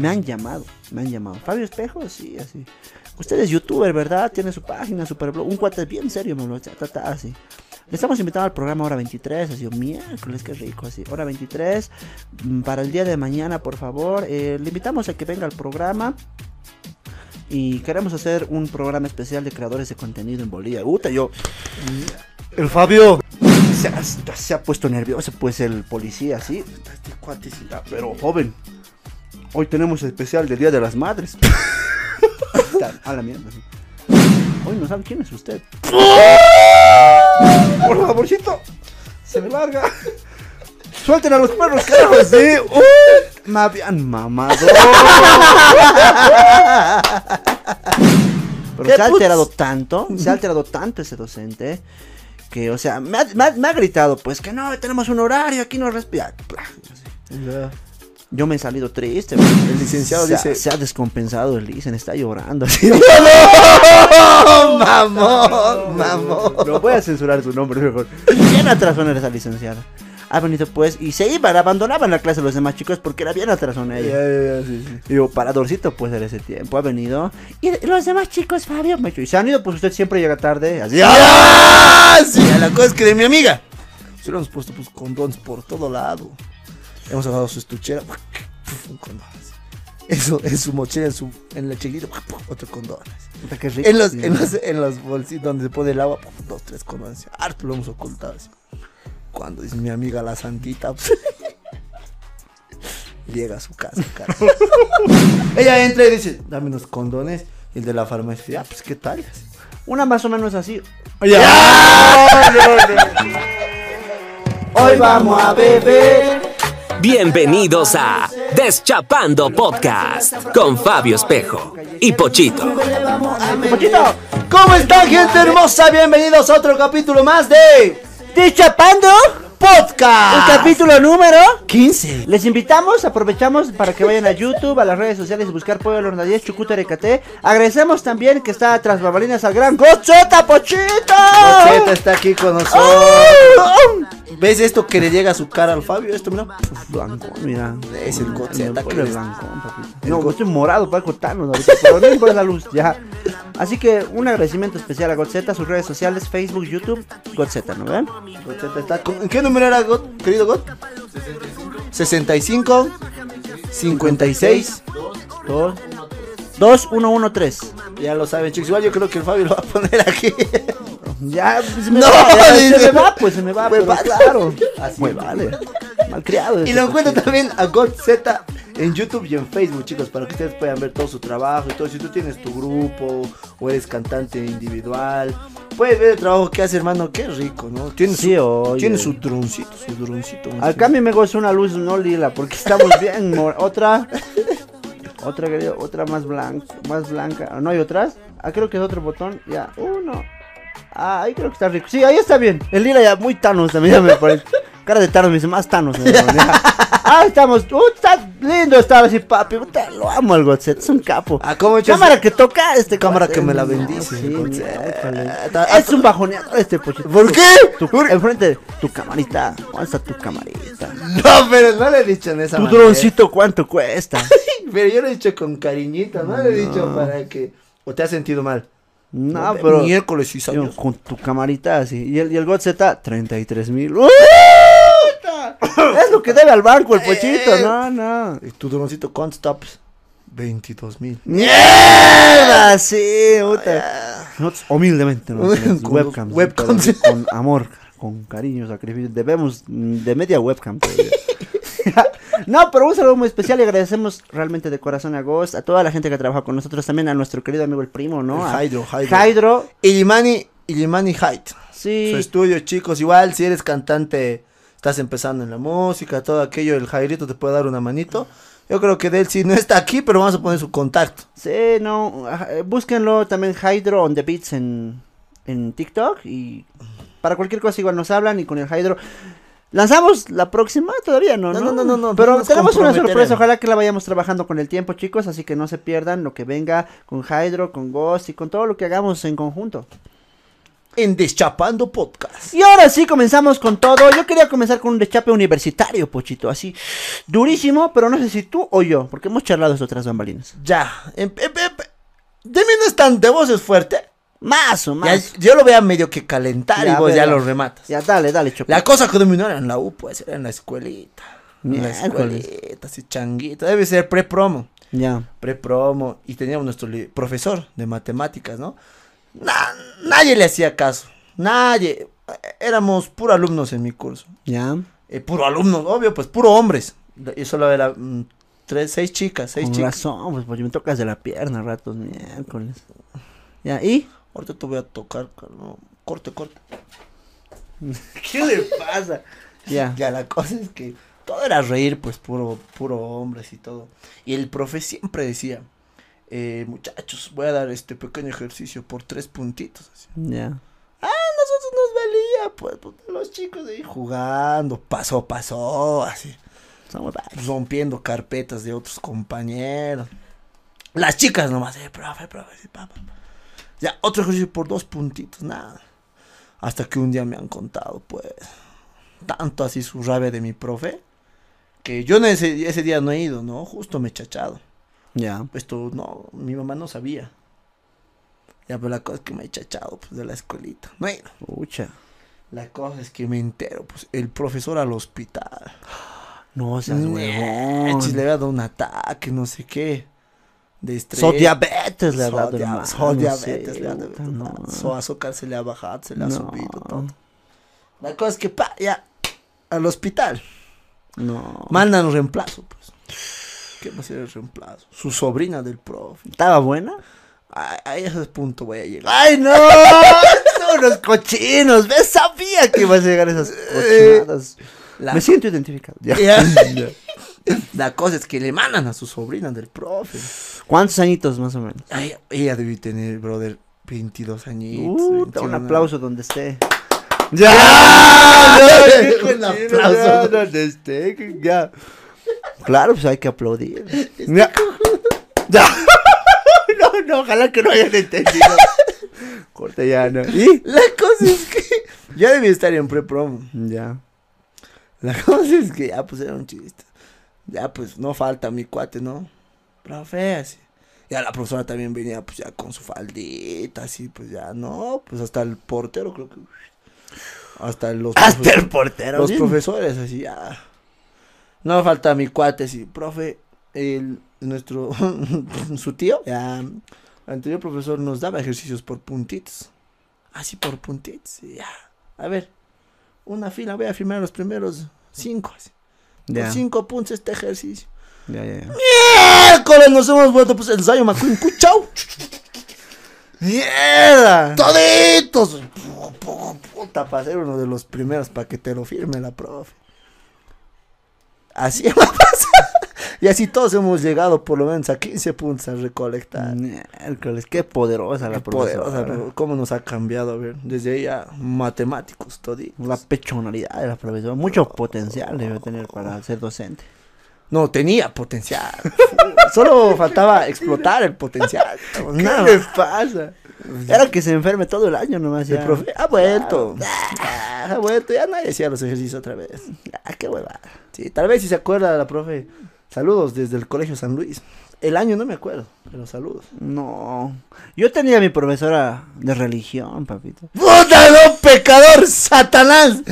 Me han llamado, me han llamado. Fabio Espejo, sí, así. Usted es youtuber, ¿verdad? Tiene su página, super blog. Un cuate bien serio, me lo así. Le estamos invitando al programa Hora 23, así, miércoles, qué rico, así. Hora 23, mm, para el día de mañana, por favor. Eh, le invitamos a que venga al programa. Y queremos hacer un programa especial de creadores de contenido en Bolivia. Uta, yo. El Fabio. Se ha, se ha puesto nervioso, pues el policía, sí. Este cuate, pero joven. Hoy tenemos especial del Día de las Madres. a la mierda. Hoy no sabe quién es usted. Por favorcito. Se me larga. Suelten a los perros, carajo. Sí. Uh, me habían mamado. Pero ¿Qué se ha alterado tanto, se ha alterado tanto ese docente, que, o sea, me ha, me ha- me ha gritado, pues, que no, tenemos un horario, aquí no respira. Yo me he salido triste. El licenciado se dice- se ha descompensado el licen, está llorando. Así. mamón, mamón. No voy a censurar su nombre mejor. Bien atrasona esa licenciada. Ha venido pues y se iban, abandonaban la clase los demás chicos porque era bien atrasona ella. ya, ya, sí, sí. Digo, paradorcito pues en ese tiempo ha venido. Y los demás chicos, Fabio, me ha dicho, y se han ido, pues usted siempre llega tarde. Así. ¡Ah! Sí, la cosa es que de mi amiga. Se lo hemos puesto pues condones por todo lado. Hemos agarrado su estuchera. Un condón. Eso, en su mochila, en, su, en la chiquita, otro condón. En los, en los, en los bolsitos donde se pone el agua, dos, tres condones. Harto lo hemos ocultado. así. Cuando dice mi amiga la santita, pues, llega a su casa, cara. Ella entra y dice, dame unos condones. Y el de la farmacia, ah, pues qué tal. Una más o menos así. Hoy vamos a beber. Bienvenidos a Deschapando Podcast con Fabio Espejo y Pochito. ¡Pochito! ¿Cómo están, gente hermosa? Bienvenidos a otro capítulo más de ¡Deschapando! Podcast. El capítulo número 15. Les invitamos, aprovechamos para que vayan a YouTube, a las redes sociales y buscar Pueblo 10, Chucuta RKT. Agradecemos también que está tras bambalinas al gran Gocheta Pochito. Gocheta está aquí con nosotros. ¿Ves esto que le llega a su cara al Fabio? Esto, mira. Blanco, mira. Es el Gocheta que pone le- blanco, papito. No, estoy morado para contarnos ahorita, pero no la luz, ya. Así que un agradecimiento especial a Gocheta, sus redes sociales, Facebook, YouTube, Gocheta, ¿no ven? Gocheta está ¿En qué número era, Got, querido Got? 65. 56. 2, 2, 1, 1, 3. Ya lo saben, chicos. Igual yo creo que el Fabio lo va a poner aquí. Ya, se me No, va, ya, se me va, pues se me va, Pues pero va. claro. Así Muy es. vale. Malcriado. Y lo encuentran Pochito. también a God Z en YouTube y en Facebook, chicos, para que ustedes puedan ver todo su trabajo y todo. Si tú tienes tu grupo o eres cantante individual, puedes ver el trabajo que hace, hermano. Qué rico, ¿no? Tiene Sí, su, oye. tiene su droncito, su droncito. Acá a mí me goza una luz no lila, porque estamos bien. Otra. Otra, querido, otra más blanca, más blanca. ¿No hay otras? Ah, creo que es otro botón. Ya, uno. Ah, ahí creo que está rico. Sí, ahí está bien. El lila ya muy Thanos también ya me parece. Cara de Thanos me dice más Thanos. Ah, estamos. Uh, está lindo estar así, papi. Puta, lo amo al Gotset, es un capo. Ah, ¿cómo Cámara que toca este Cámara que me la bendice, Sí, miércoles. Ah, Es un bajoneador este pochito. ¿Por qué? Tu, enfrente, tu camarita. ¿Dónde está tu camarita? No, pero no le he dicho en esa Tu manera. droncito, ¿cuánto cuesta? Pero yo lo he dicho con cariñito, no, le he dicho para que. ¿O te has sentido mal? No, pero. Miércoles y años. con tu camarita así. Y el, y el God Z, 33 mil. Es lo que debe al banco el pochito. Eh. No, no. ¿Y tu droncito cuántos stops? 22 mil. ¡Mierda! Sí, puta. Nosotros humildemente nos Con webcams. webcams. pero Con amor, con cariño, sacrificio. Debemos mm, de media webcam. no, pero un saludo muy especial y agradecemos realmente de corazón a Ghost, a toda la gente que trabaja con nosotros, también a nuestro querido amigo el primo, ¿no? El Hydro, Hydro. Hydro, Illimani, Illimani Height. sí. Su estudio, chicos. Igual, si eres cantante, estás empezando en la música, todo aquello, el Jairito te puede dar una manito. Yo creo que de él sí no está aquí, pero vamos a poner su contacto. Sí, no, ajá, eh, búsquenlo también Hydro on the Beats en, en TikTok y para cualquier cosa igual nos hablan y con el Hydro. ¿Lanzamos la próxima? Todavía no, No, no, no, no, no, Pero tenemos una sorpresa, ojalá que la vayamos trabajando con el tiempo, chicos, así que no se pierdan lo que venga con Hydro, con Ghost y con todo lo que hagamos en conjunto. En Deschapando Podcast. Y ahora sí comenzamos con todo. Yo quería comenzar con un deschape universitario, Pochito, así durísimo, pero no sé si tú o yo, porque hemos charlado de otras bambalinas. Ya. em- em- em- de mí no es tan de voz es fuerte. Más o Ya, más. yo lo vea medio que calentar Ya, y vos ya lo rematas. Ya, dale, dale, chope. La cosa que dominó era en la U, pues, era en la escuelita. En la escuelita, así changuito. Debe ser pre-promo. Ya. Pre-promo. Y teníamos nuestro profesor de matemáticas, ¿no? Na- nadie le hacía caso. Nadie. Éramos puro alumnos en mi curso. Ya. Eh, puro alumnos, obvio, pues puro hombres. Y solo era mm, tres, seis chicas, seis Con chicas. razón, pues porque me tocas de la pierna ratos miércoles. Ya, ¿y? Ahorita te voy a tocar, no, corte, corte. ¿Qué le pasa? Ya. Ya la cosa es que todo era reír, pues puro, puro hombres y todo. Y el profe siempre decía, eh, muchachos, voy a dar este pequeño ejercicio por tres puntitos. Ya. Ah, nosotros nos valía, pues, pues, los chicos ahí jugando, pasó, pasó, así. Varios. rompiendo carpetas de otros compañeros. Las chicas nomás, eh, profe, profe, sí. Ya, otro ejercicio por dos puntitos, nada. Hasta que un día me han contado, pues, tanto así su rabia de mi profe, que yo ese, ese día no he ido, ¿no? Justo me he chachado. Ya. Esto, no, mi mamá no sabía. Ya, pero la cosa es que me he chachado, pues, de la escuelita. No he ido. Ucha. La cosa es que me entero, pues, el profesor al hospital. No seas huevón. le había dado un ataque, no sé qué. De estrés. So diabetes le ha dado hermano, so diabetes le ha dado. So azúcar se le ha bajado, se le ha subido todo. La cosa es que, pa, ya, al hospital. No. Mandan un reemplazo, pues. ¿Qué va a ser el reemplazo? Su sobrina del profe. ¿Estaba buena? A, a ese punto voy a llegar. ¡Ay, no! Son unos cochinos. ¿Ves? Sabía que ibas a llegar a esas cochinadas. La, Me siento identificado. Ya. Ya. la cosa es que le mandan a su sobrina del profe. ¿Cuántos añitos más o menos? Ay, ella debe tener, brother, 22 añitos. Uh, 21 un aplauso donde esté. ¡Ya! ¡Ya! Un aplauso. donde esté. que Ya. Claro, pues hay que aplaudir. Ya. Ya. No, no, ojalá que no hayan entendido. Corta ya, ¿no? ¿Y? La cosa es que ya debía estar en pre-promo. Ya. La cosa es que ya pues era un chiste. Ya pues no falta mi cuate, ¿no? Profe, así. Ya la profesora también venía pues ya con su faldita, así pues ya no, pues hasta el portero creo que... Hasta los, Hasta el portero. los bien. profesores así ya. No falta mi cuate, así, profe, el, nuestro, su tío, ya, el anterior profesor nos daba ejercicios por puntitos. Así por puntitos, ya. A ver, una fila, voy a firmar los primeros cinco, así. Por cinco puntos este ejercicio. Ya, ya, ya. Miércoles nos hemos vuelto, pues, el Zayo McQueen, cuchao. ¡Mierda! Toditos. Puta, para ser uno de los primeros para que te lo firme la profe. Así va a pasar. Y así todos hemos llegado por lo menos a 15 puntos a recolectar. Miércoles, qué poderosa la Qué poderosa, profesora. ¿Cómo nos ha cambiado? A ver, desde ya matemáticos, toditos. La pechonalidad de la profesora. Mucho potencial debe tener para ser docente. No, tenía potencial. Solo faltaba explotar el potencial. ¿Qué le más. pasa? Era que se enferme todo el año nomás El ya. profe ha vuelto. Ah, Ha vuelto. Ya nadie hacía los ejercicios otra vez. Ah, qué hueva. Sí, tal vez si se acuerda la profe. Saludos desde el Colegio San Luis. El año no me acuerdo, pero saludos. No. Yo tenía mi profesora de religión, papito. ¡Puta, no, pecador, Satanás!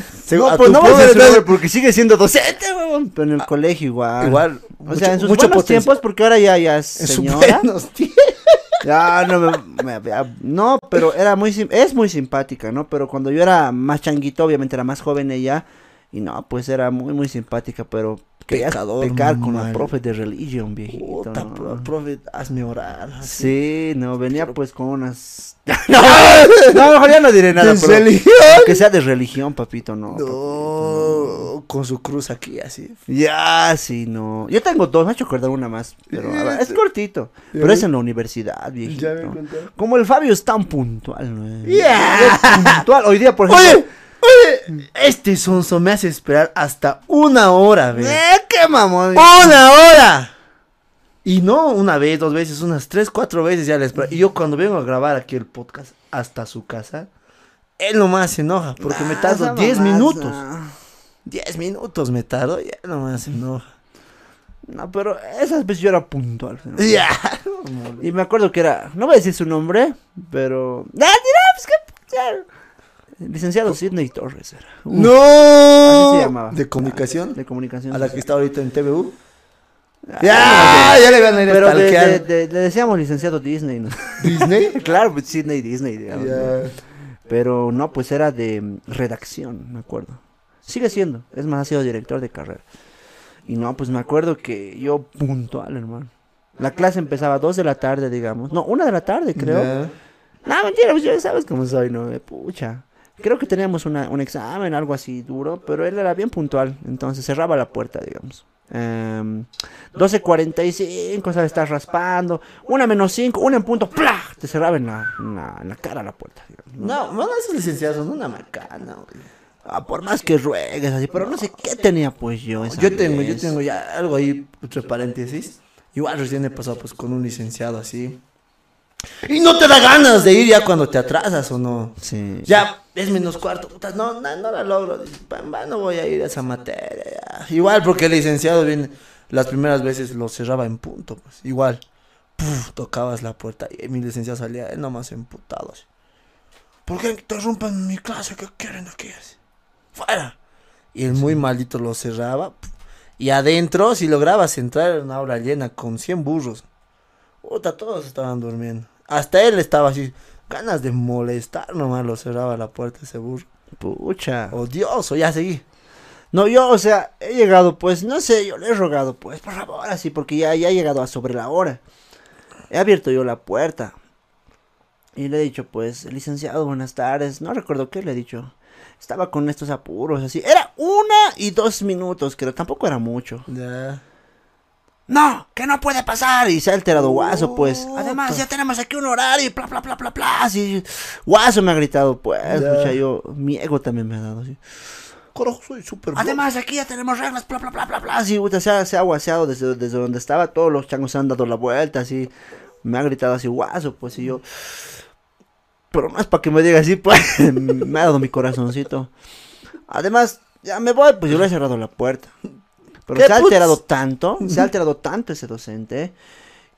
A pues no a güey, porque sigue siendo docente, huevón. Pero en el colegio igual. Igual, O sea, en sus buenos tiempos, porque ahora ya, ya es En sus señora. buenos tiempos. Ya, no, me- me- no, pero era muy, es muy simpática, ¿no? Pero cuando yo era más changuito, obviamente era más joven ella, y no, pues era muy, muy simpática, pero Pecador, pecar con la mal. profe de religion, viejito, Puta, profe, hazme orar. así. Sí, no, venía pues con unas... no, no, mejor ya no diré nada, ¿De pero religión? que sea de religión, papito, no. papito, No, con su cruz aquí, así. Ya, sí, no. Yo tengo dos, me ha hecho acordar una más, pero a ver, es cortito. Pero es en la universidad, viejito. Ya me. Como el Fabio es tan puntual, ¿no? Yeah. Es puntual. Hoy día, por ejemplo. Oye, este sonso me hace esperar hasta una hora, ve. ¡Eh, qué mamón! ¡Una hora! Y no una vez, dos veces, unas tres, cuatro veces ya les espero. Y yo cuando vengo a grabar aquí el podcast hasta su casa, él nomás se enoja, porque me Nah, tardo esa 10 mamá, minutos. nah. 10 minutos me tardo y él nomás se enoja. No, pero esas veces yo era puntual. ¿no? Ya. Y me acuerdo que era, no voy a decir su nombre, pero... ¡Ah, pues que... Licenciado Sidney Torres era. Uf, ¡No! Así se llamaba. ¿De comunicación? De comunicación. A la que está ahorita en TVU. Ah, Ya, ya le van a ir a Pero de- de- le decíamos licenciado Disney, ¿no? ¿Disney? claro, pues Sidney Disney, digamos. Pero no, pues era de mm, redacción, me acuerdo. Sigue siendo, es más, ha sido director de carrera. Y no, pues me acuerdo que yo puntual, hermano. La clase empezaba a 2 de la tarde, digamos. No, una de la tarde, creo. Ya. No, mentira, pues ya sabes cómo soy, ¿no? Pucha. Creo que teníamos una- un examen, algo así duro, pero él era bien puntual. Entonces cerraba la puerta, digamos. Em, 12.45, ¿sabes? Estás raspando. Una menos 5, una en punto, ¡plá! Te cerraba en la, en la, en la cara la puerta, digamos. ¿no? No, bueno, esos licenciados son una macana, güey. Ah, por más que ruegues así, pero no sé qué tenía pues yo. esa Yo tengo, yo tengo ya algo ahí, entre paréntesis. Igual recién he pasado pues con un licenciado así. Y no te da ganas de ir ya cuando te atrasas o no. Sí. Ya es menos cuarto, puta, no, no, no la logro. Dices, "Pa, pa, no voy a ir a esa materia. ya". Igual porque el licenciado viene, las primeras veces lo cerraba en punto, pues. Igual, puf, tocabas la puerta y mi licenciado salía, él nomás emputado. Así. ¿Por qué interrumpen mi clase? ¿Qué quieren aquí? Así, Fuera. Y el muy maldito lo cerraba. puf, Y adentro, si lograbas entrar en una aula llena con 100 burros. Puta, todos estaban durmiendo. Hasta él estaba así, ganas de molestar nomás, lo cerraba la puerta ese burro. Pucha. Odioso, ya seguí. No, yo, o sea, he llegado, pues, no sé, yo le he rogado, pues, por favor, así, porque ya, ya he llegado a sobre la hora. He abierto yo la puerta. Y le he dicho, pues, licenciado, buenas tardes. No recuerdo qué le he dicho. Estaba con estos apuros, así. Era una y dos minutos, creo. Tampoco era mucho. Ya. No, que no puede pasar. Y se ha alterado Guaso, pues. Además, ya tenemos aquí un horario y bla, bla, bla, bla, bla. Así. Guaso me ha gritado, pues. Ya. Pucha, yo, mi ego también me ha dado, así. Carajo, soy súper Además, aquí ya tenemos reglas, bla, bla, bla, bla, bla. Así, se ha, se ha guaseado desde, desde donde estaba. Todos los changos se han dado la vuelta, así. Me ha gritado así, guaso, pues, y yo. Pero no es para que me diga así, pues. me ha dado mi corazoncito. Además, ya me voy, pues yo le he cerrado la puerta. Pero ¿Qué se ha putz? alterado tanto, se ha alterado tanto ese docente.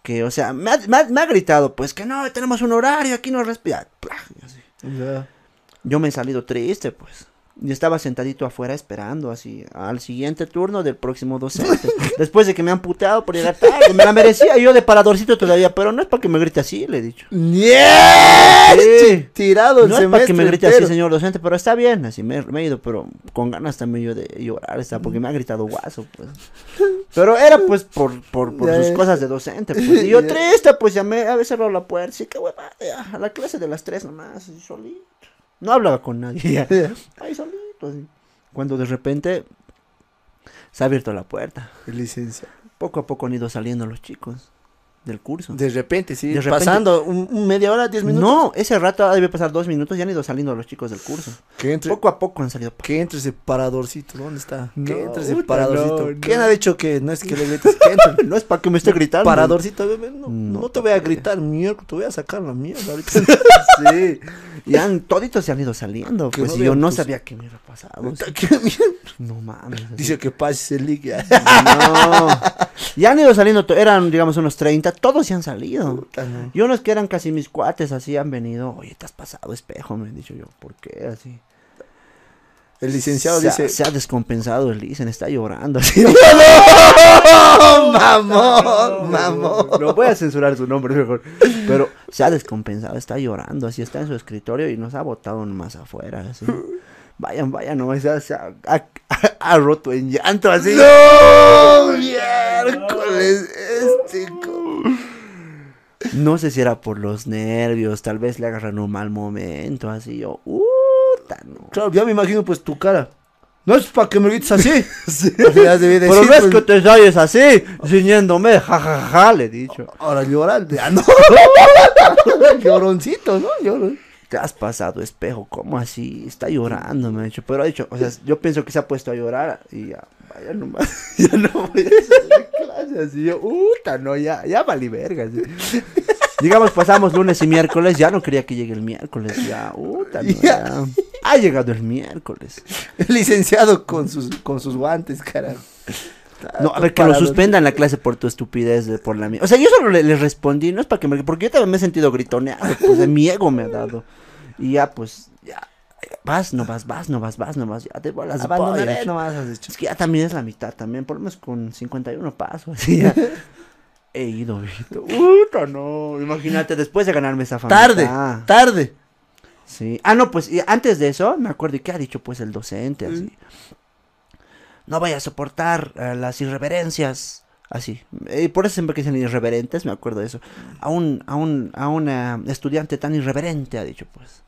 Que, o sea, me ha, me ha- me ha gritado, pues, que no, tenemos un horario, aquí no respira. Yo me he salido triste, pues. Y estaba sentadito afuera esperando así al siguiente turno del próximo docente. Después de que me han puteado por llegar tarde. Me la merecía yo de paradorcito todavía, pero no es para que me grite así, le he dicho. ¡Nie! Sí. Tirado el No es para que me grite así, señor docente, pero está bien, así me, me he ido, pero con ganas también yo de llorar, está, porque me ha gritado guaso, pues. Pero era pues por, por, por sus cosas de docente, pues. Y yo triste, pues llamé, había cerrado la puerta, sí, qué hueva, ya, a la clase de las tres nomás, solito. No hablaba con nadie. Ahí solito, así. Cuando de repente se ha abierto la puerta. El licenciado. Poco a poco han ido saliendo los chicos del curso. De repente, sí. De repente- Pasando un, un media hora, diez minutos. No, ese rato debe pasar dos minutos y han ido saliendo los chicos del curso. Que entre, Poco a poco han salido. que entre ese paradorcito. ¿Dónde está? No, que entre ese puta, paradorcito. no, no. ¿Quién ha dicho que no es que le grites? Que entre. No es para que me esté gritando. Paradorcito, bebé, no, te voy a gritar mierda, te voy a sacar la mierda ahorita. Sí. Y han, toditos se han ido saliendo. Que Pues yo no sabía qué me hubiera pasado. ¿Qué? No mames. Dice que pase link ya. No. Y han ido saliendo, eran digamos unos 30, todos se han salido. Puta, no. Y unos que eran casi mis cuates así han venido. Oye, te has pasado espejo, me han dicho yo. ¿Por qué así? El licenciado se, ha- dice. se ha descompensado el Licen, está llorando. así. ¡No! ¡Mamón! ¡Mamón! No voy a censurar su nombre mejor. Pero se ha descompensado, está llorando, así está en su escritorio y nos ha botado más afuera. Así. Vayan, vayan, no, se ha, se ha- ha- ha roto en llanto así. ¡No! ¡Miércoles! Este. No sé si era por los nervios, tal vez le agarran un mal momento, así yo, puta, no. Claro, ya me imagino pues tu cara. No es para que me grites así. De Pero decir, no es pues, que te sales así, ciñéndome, jajaja, ja, ja, le he dicho. Ahora llorando. Ah, no. Lloroncito, ¿no? Llorón. Te has pasado espejo, ¿cómo así? Está llorando, me ha dicho. Pero ha dicho, o sea, yo pienso que se ha puesto a llorar y ya, vaya nomás, ya no voy a clase. Así yo, puta, no, ya, ya valí verga. así. Digamos, pasamos lunes y miércoles, ya no quería que llegue el miércoles, ya, puta, no, ya. Ha llegado el miércoles. El licenciado con sus, con sus guantes, carajo. No, a ver, que lo suspendan la clase por tu estupidez, de- por la mía. O sea, yo solo le, le respondí, no es para que me... Porque yo también me he sentido gritoneado, pues de mi ego me ha dado. Y ya, pues, ya, vas, no vas, vas, no vas, vas, no vas, ya te bolas Abandonaré pollo. nomás, has dicho. Es que ya también es la mitad, también, por lo menos con 51 pasos, así ya. He ido. Puta, no, imagínate, después de ganarme esa familia. Tarde, tarde. Sí. Ah, no, pues y antes de eso, me acuerdo, ¿y qué ha dicho pues el docente? Así. No vaya a soportar eh, las irreverencias. Así. Y por eso siempre que dicen irreverentes, me acuerdo de eso. A un, a un, a un eh, estudiante tan irreverente, ha dicho pues.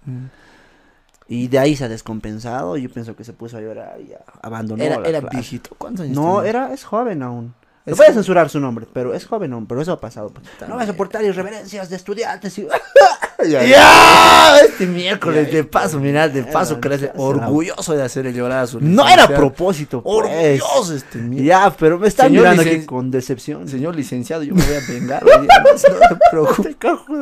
Y de ahí se ha descompensado. Yo pienso que se puso a llorar y abandonó Era, la era clase. viejito. ¿Cuántos años No, tenía? era, es joven aún. No voy a censurar su nombre, pero es joven aún, pero eso ha pasado. pues. No vas a soportar irreverencias de estudiantes. Y... ¡Ya! Este miércoles, de paso, mira, de paso, crece orgulloso de hacerle llorar a su No era propósito, pues. Orgulloso este miércoles. Ya, pero me están Señor mirando aquí con decepción. Señor licenciado, yo me voy a vengar hoy día, no.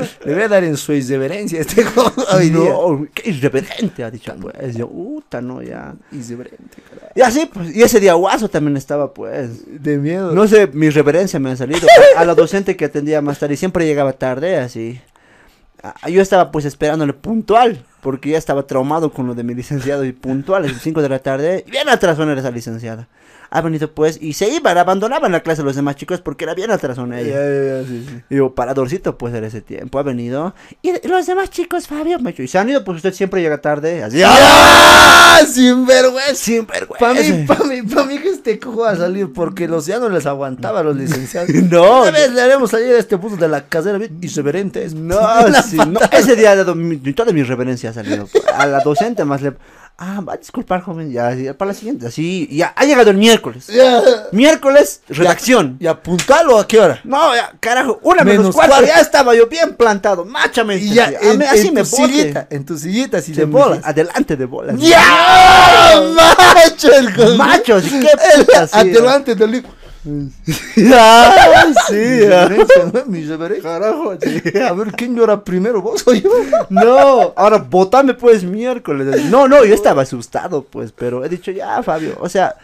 Le voy a dar en su irreverencia este hoy día. no, qué irreverente, ha dicho, pues. Yo, puta, no, ya. Irreverente, carajo. Y así, pues, y ese día guaso también estaba, pues. De miedo. No sé, mi reverencia me ha salido. A, a la docente que atendía más tarde, y siempre llegaba tarde, así. A- yo estaba, pues, esperándole puntual, porque ya estaba traumado con lo de mi licenciado y puntual, a las 5 de la tarde. Bien atrasona era esa licenciada. Ha venido, pues, y se iban, abandonaban la clase los demás chicos porque era bien atrasona Ya, ella. ya, ya, sí, sí. Digo, paradorcito pues en ese tiempo, ha venido. Y los demás chicos, Fabio, me y se han ido, pues usted siempre llega tarde. Así, ¡Ah! ¡Sinvergüenza! Sin vergüenza. Para mí, para mí, para mí que este cojo va a salir porque los ya no les aguantaba a los licenciados. No, Una vez le haremos salir a este puto de la casera irreverente. No, sí, no, ese día ha dado mi- toda mi reverencia ha salido. A la docente más le... Ah, va a disculpar, joven, ya, ya, para la siguiente, así, ya, ha llegado el miércoles. Ya. Miércoles, redacción. ¿Y apuntalo a qué hora? No, ya, carajo, una menos, Menos cuatro, cuatro. ya estaba yo bien plantado, máchame. Y ya, en, mí- así en me tu bote. sillita, en tu sillita, Sí, de bolas. Adelante de bolas. ¡Ya! ¡Macho el cojo! Machos, ¿qué El- puta, sí, Adelante del libro. Ya, sí, Mi ya. reverencia, ¿no? Mi. Carajo, sí. A ver, ¿quién llora primero, vos o yo? No, ahora votame pues miércoles. No, no, yo estaba asustado pues, pero he dicho ya, Fabio, o sea,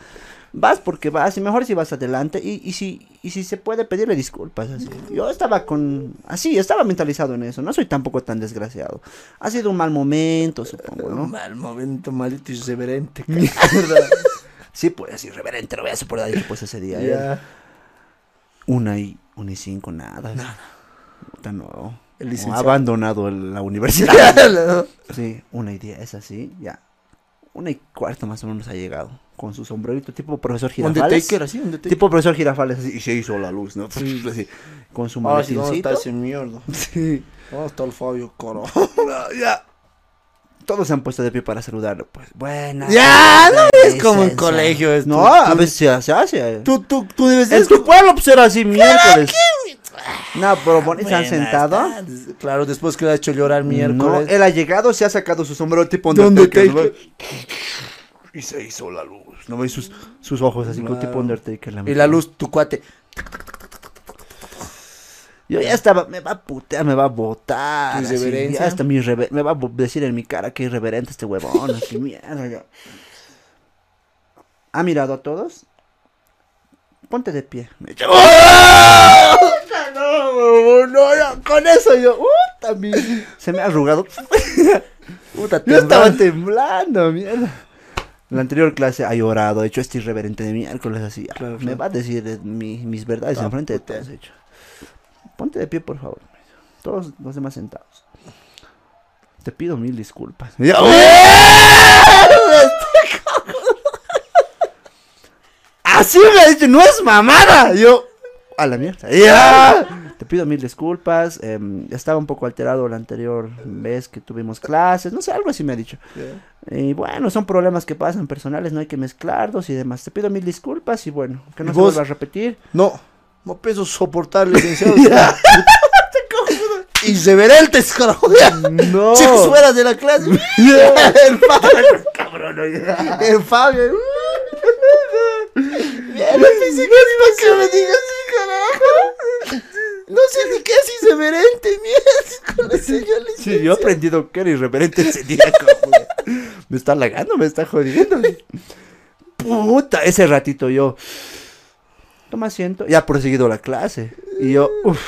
vas porque vas y mejor si vas adelante y, y si y si se puede pedirle disculpas así. Yo estaba con así, estaba mentalizado en eso, no soy tampoco tan desgraciado. Ha sido un mal momento, supongo, Un ¿no? mal momento, maldito irreverente. Sí, pues irreverente, lo voy a por ahí pues ese día. Ya. Una y una y cinco nada. Puta, no. El No, licenciado. ha abandonado la universidad. Sí, una y diez, así, ya. Una y cuarto más o menos ha llegado. Con su sombrerito, tipo profesor Girafales. Undertaker, así, Undertaker. Tipo profesor Girafales, así. Y se hizo la luz, ¿no? Así, con su Ah, sí, ¿dónde maletincito. está ese mierda? Sí. ¿Dónde está el Fabio? No, ya. Todos se han puesto de pie para saludarlo, pues. Buenas. Ya, no es como en licencia. colegio. Es No, tú- a veces se, hace. Tú, tú, tú debes en tu pueblo, pues era así miércoles. No, pero bon- se han sentado. Claro, después que le ha hecho llorar No, miércoles. él ha llegado, se ha sacado su sombrero tipo De Undertaker. ¿no? Y se hizo la luz. ¿No ves sus, sus ojos así como Claro. tipo Undertaker? y la luz, tu cuate. Yo ya estaba, me va a putear, me va a botar. Así, ya hasta mi irrever- me va a decir en mi cara que irreverente este huevón. así, mierda. ya. ¿Ha mirado a todos? Ponte de pie. Me echó- ¡Oh! No, huevón, no, ya, con eso yo, uh, también. Se me ha arrugado. Puta, Yo estaba temblando. mierda. La anterior clase ha llorado, ha hecho este irreverente de miércoles así. Claro, Me claro. va a decir mi- mis verdades Ah, enfrente de puta. todos, hecho. Ponte de pie, por favor. Todos los demás sentados. Te pido mil disculpas. Así me ha dicho, no es mamada. Yo, a la mierda. Ya. Te pido mil disculpas. em, estaba un poco alterado la anterior vez que tuvimos clases. No sé, algo así me ha dicho. Y bueno, son problemas que pasan personales, no hay que mezclarlos y demás. Te pido mil disculpas y bueno, que no ¿Y se vuelva a repetir. No, no pienso soportar, licenciado. Irreverentes, carajo. No. Chicos fuera de la clase. El Fabio. Cabrón, El Fabio. Bien, no pensé que que me digas así, carajo. No sé ni qué es irreverente, miércoles, señor Sí, yo he aprendido que era irreverente ese día, como, Me está halagando, me está jodiendo. Puta, ese ratito yo. Toma asiento. Ya ha proseguido la clase. Y yo, uff.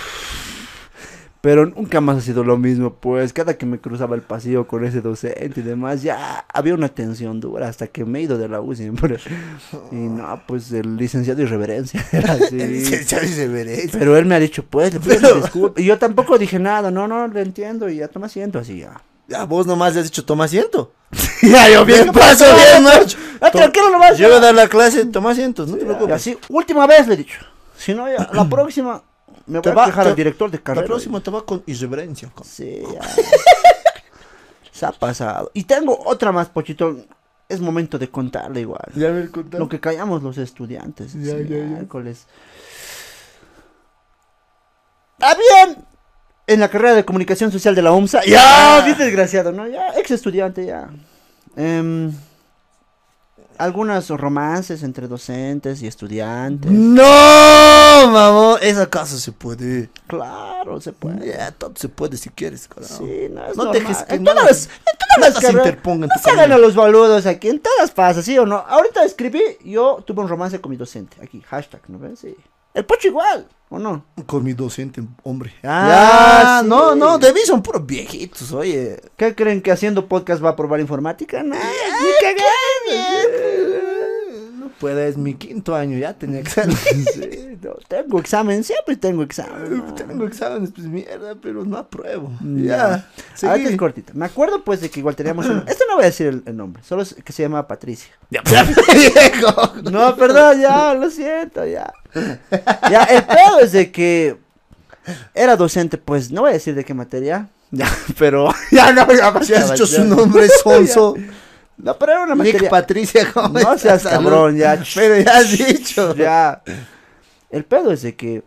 Pero nunca más ha sido lo mismo, pues cada que me cruzaba el pasillo con ese docente y demás, ya había una tensión dura hasta que me he ido de la U siempre. Y no, pues el licenciado irreverencia era así. Licenciado irreverencia. Pero él me ha dicho, pues, le pido Pero- disculpas. Y yo tampoco dije nada, no, no, lo entiendo y ya toma asiento así ya. Ya, vos nomás le has dicho, toma asiento. ya, yo Bien, paso bien, macho. Ah, tranquilo nomás. Yo voy a dar la clase, toma asientos, no te Y preocupes. así, última vez le he dicho. Si no, ya, la próxima me voy a quejar te- al director de carrera. La próxima te va con irreverencia. Sí, ya. Se ha pasado. Y tengo otra más, Pochito. Es momento de contarle igual. Ya me contaste. Lo que callamos los estudiantes. Ya, sí, ya, ya. miércoles. Habían en la carrera de comunicación social de la UMSA. Ya, bien desgraciado, ¿no? Ya, ex estudiante, ya. Em, algunos romances entre docentes y estudiantes. No, mamón. ¿Es acaso se puede? Claro, se puede. Ya, todo se puede si quieres, carajo. Sí, no es No normal. dejes que en todas, en todas las se carreras- interponga en no se hagan a los boludos aquí, en todas pasa, ¿sí o no? Ahorita escribí, yo tuve un romance con mi docente, aquí, hashtag, ¿no ves? Sí. El pocho igual, ¿o no? Con mi docente, hombre. Ah, Ah, sí. no, no, de mí son puros viejitos, oye. ¿Qué creen que haciendo podcast va a probar informática? No, ni cagando. Puede, es mi quinto año, ya tenía examen. Sí, no, tengo examen, siempre tengo examen. no. Tengo exámenes, pues mierda, pero no apruebo. Ya. Ya, Ahorita es seguí. cortita. Me acuerdo pues de que igual teníamos un... Este no voy a decir el, el nombre, solo es que se llama Patricia. Viejo. No, perdón, ya, lo siento, ya. Ya, el pedo es de que era docente, pues, no voy a decir de qué materia. Ya, pero. Ya no, ya Si has ya. su nombre, Sonso. No, pero era una Nick materia. Patricia, ¿cómo No seas cabrón, ya. Pero ya has dicho. Ya. El pedo es de que.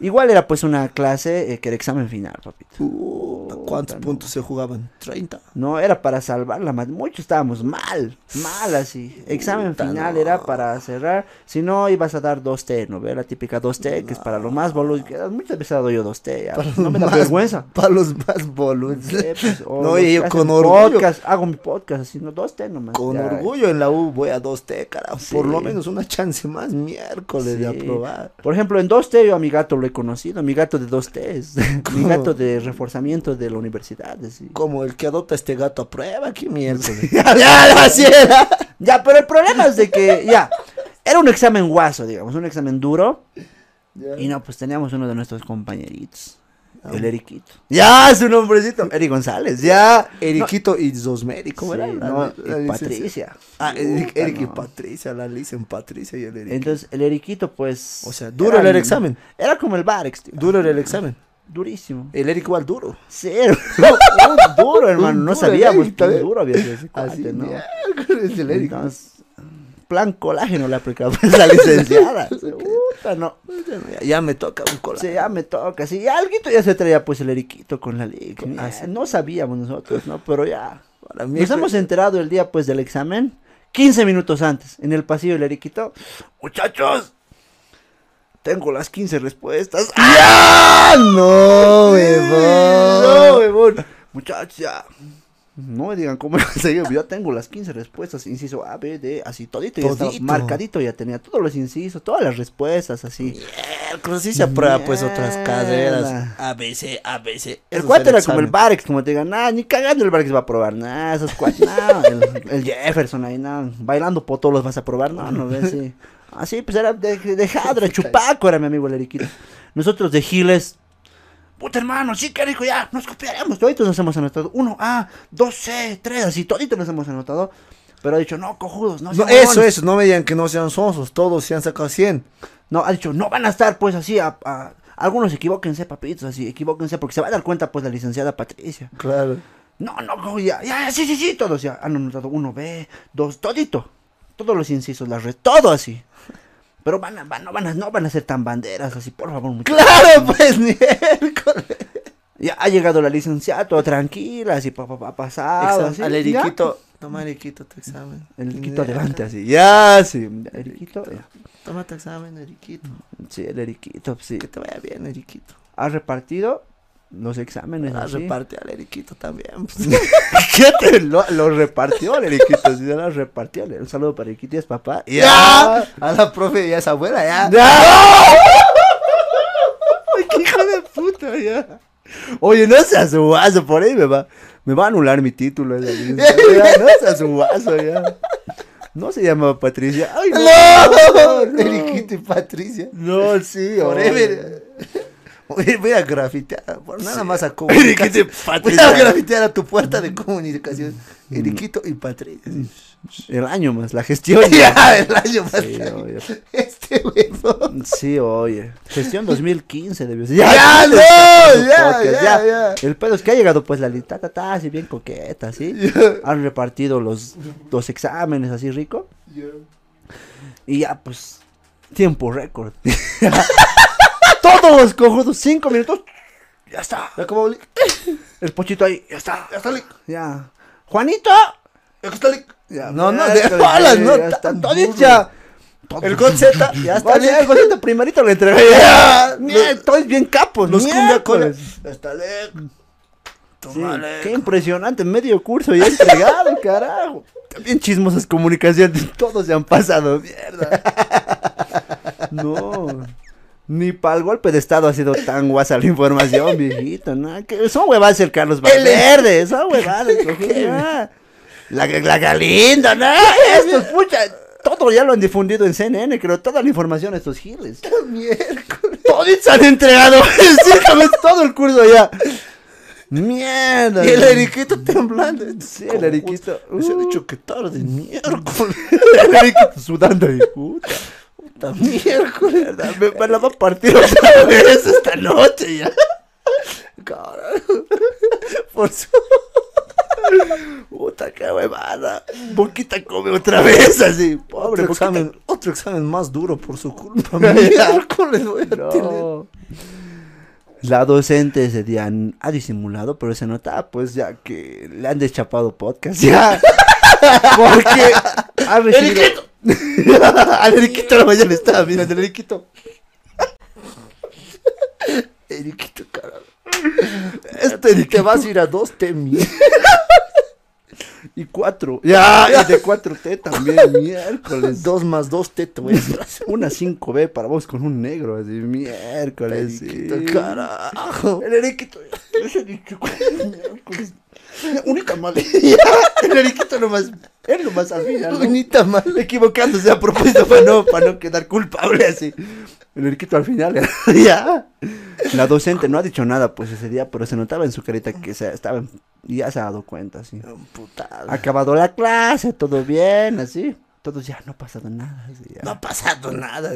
Igual era pues una clase eh, que era examen final, papito. Puta, ¿Cuántos Puta, no. puntos se jugaban? 30. No, era para salvar la mat- Muchos estábamos mal, mal así. Examen Puta, final no. era para cerrar. Si no, ibas a dar 2T, ¿no? ve? La típica 2T, que es para lo más boludo. Muchas veces he dado yo 2T, ya. Para No los me da más- vergüenza. Para los más boludos. Sí, pues, No, los y yo con orgullo. podcast, hago mi podcast así, no 2T nomás. Con ya. orgullo en la U voy a 2T, carajo. Sí. Por lo menos una chance más miércoles de aprobar. Por ejemplo, en 2T yo a mi gato lo he conocido, mi gato de 2T, mi gato de reforzamiento de la universidad. así. Como el que adopta este gato a prueba, qué miércoles. ya, así era. Ya, pero el problema es de que, ya, era un examen guaso, digamos, un examen duro. Y no, pues teníamos uno de nuestros compañeritos, el Eriquito. Ya, su nombrecito, Eri González, ya. Eriquito y Zosmeri, ¿cómo Sí, era? La- no, y? Patricia. Ah, Eric, Eric y. Patricia, la dicen Patricia y el Eric. Entonces, el Eriquito, pues... O sea, duro era el examen. Era como el Barex, tío. Duro era el examen. Durísimo. El Eric igual duro. Un duro, hermano. No sabíamos Eric, también. duro había sido Así, ¿no? el Eric. Entonces, plan colágeno le pues, la licenciada. Puta, no. Ya, ya me toca un cola. Sí, ya me toca, sí. Alguito ya se traía pues el eriquito con la Ya, ah, sí. No sabíamos nosotros, ¿no? Pero ya. Para Nos miércoles- hemos enterado el día pues del examen. 15 minutos antes, en el pasillo del eriquito. Muchachos, tengo las 15 respuestas. ¡Ah, no, No, huevón! huevón. Muchachos, ya. No me digan cómo. Yo tengo las 15 respuestas. Inciso A, B, D, así todito. Ya estaba Todito. marcadito, ya tenía todos los incisos, todas las respuestas, así. Miércoles sí se aprueba pues otras carreras. ABC, ABC. El Eso cuate es era como el. Barex, como te digan, nah, ni cagando el Barex va a probar, nah, esos cuates, no, el, el Jefferson ahí, no, bailando potolos vas a probar, no, no ves, sí. Así, pues era de, de Jadra, Chupaco era mi amigo el Eriquito. Nosotros de Giles, puta hermano, sí, que rico, ya, nos copiaremos, toditos nos hemos anotado, uno A, dos C, tres, así, toditos nos hemos anotado. Pero ha dicho, no, cojudos, no, No, sean eso, huevones". eso, no me digan que no sean sonsos, todos se han sacado 100. No, ha dicho, no van a estar pues así, a, a- algunos equivóquense, papitos, así, equivóquense, porque se va a dar cuenta pues la licenciada Patricia. Claro. No, no, ya, ya, sí, sí, sí, todos ya han anotado uno B, dos, todito, todos los incisos, la red, todo así. Pero van a, van, no van a, no van a ser tan banderas así, por favor, muchachos. Claro, pues, miércoles. Ya ha llegado la licenciada, todo tranquila, así, pa, pa, pa, pasado, así, Al. Eriquito. Toma, Eriquito, tu examen. El Eriquito adelante, así, ya, sí, Eriquito, ya. Toma tu examen, Eriquito. Sí, el Eriquito, sí. Que te vaya bien, Eriquito. ha repartido los exámenes. La así. reparte al Eriquito también. pues. ¿Qué te lo, lo repartió el Eriquito? Sí, lo repartió. Un saludo para Eriquito, es papá. Ya. A la profe y a esa abuela, ya. Ay, qué hijo de puta, ya. Oye, no seas guaso, por ahí me va, me va a anular mi título. esa ya, no seas guaso, ya. No se llama Patricia. Ay, no. No, no. Eriquito y Patricia. No, sí, Forever. Voy, a grafitear, por nada más a Eriquito y comunicación. Voy a grafitear a tu puerta de comunicación. Eriquito y Patricia. El año más, la gestión. Ya, el año más Sí, tarde. oye. Este huevón. Sí, oye. Gestión 2015 debió ser. Ya, no, ya, ya, ya. El pedo es que ha llegado pues la lista, ta, ta, así bien coqueta, así. Han repartido los, los exámenes así rico. Y ya, pues, tiempo récord. Todos cojudos, cinco minutos. Ya está. Ya como El pochito ahí, ya está. Ya está, Lick. Ya. Juanito. Ya está, Lick. Ya, No, no, de balas, no. ya tan están todos burro. ya. El God Z, ya está, Lick. el gordito primerito lo entregué. Todos bien capos. Los. Ya está, Lick. Sí, qué impresionante, medio curso ya entregado, carajo. También chismosas comunicaciones, todos se han pasado, mierda. No, ni para el golpe de estado ha sido tan guasa la información, viejito, ¿no? Que son huevadas el Carlos Valverde, son huevadas, ¿no? La, la Galindo, ¿no? Estos, pucha, todo ya lo han difundido en CNN, creo, toda la información estos giles. Miércoles. Todos se han entregado, todo el curso ya. Mierda. Y el Eriquito temblando. Sí, el Eriquito. Se ha Uh. dicho que tarde, miércoles. El Eriquito sudando ahí, puta. Puta, miércoles. Me, me la va a partir otra vez esta noche ya. Por su... Puta, qué huevada. Boquita come otra vez así. Pobre, Otro Boquita. examen, otro examen más duro por su culpa. Miércoles voy a tener. No. La docente ese día ha disimulado, pero se nota pues ya que le han deschapado podcast ya. Porque ha recibido... Al Eriquito la mañana estaba mirando el Eriquito. Eriquito, carajo. Este Eriquito. Te vas a ir a dos T, miércoles. Y cuatro. Ya, y de 4T también, miércoles. Dos más dos T te voy a hacer. Una 5B para vos con un negro, así, miércoles. sí. Eriquito, carajo. El Eriquito, miércoles. Única mal. El Eriquito nomás. Él nomás al final. ¿no? Bonita mal. Equivocándose a propósito para no, para no quedar culpable así. El Eriquito al final. ya. La docente no ha dicho nada pues ese día, pero se notaba en su carita que se estaba. Y ya se ha dado cuenta, así. Putada. Acabado la clase, todo bien, así. Todos ya no ha pasado nada. así, ya. No ha pasado nada.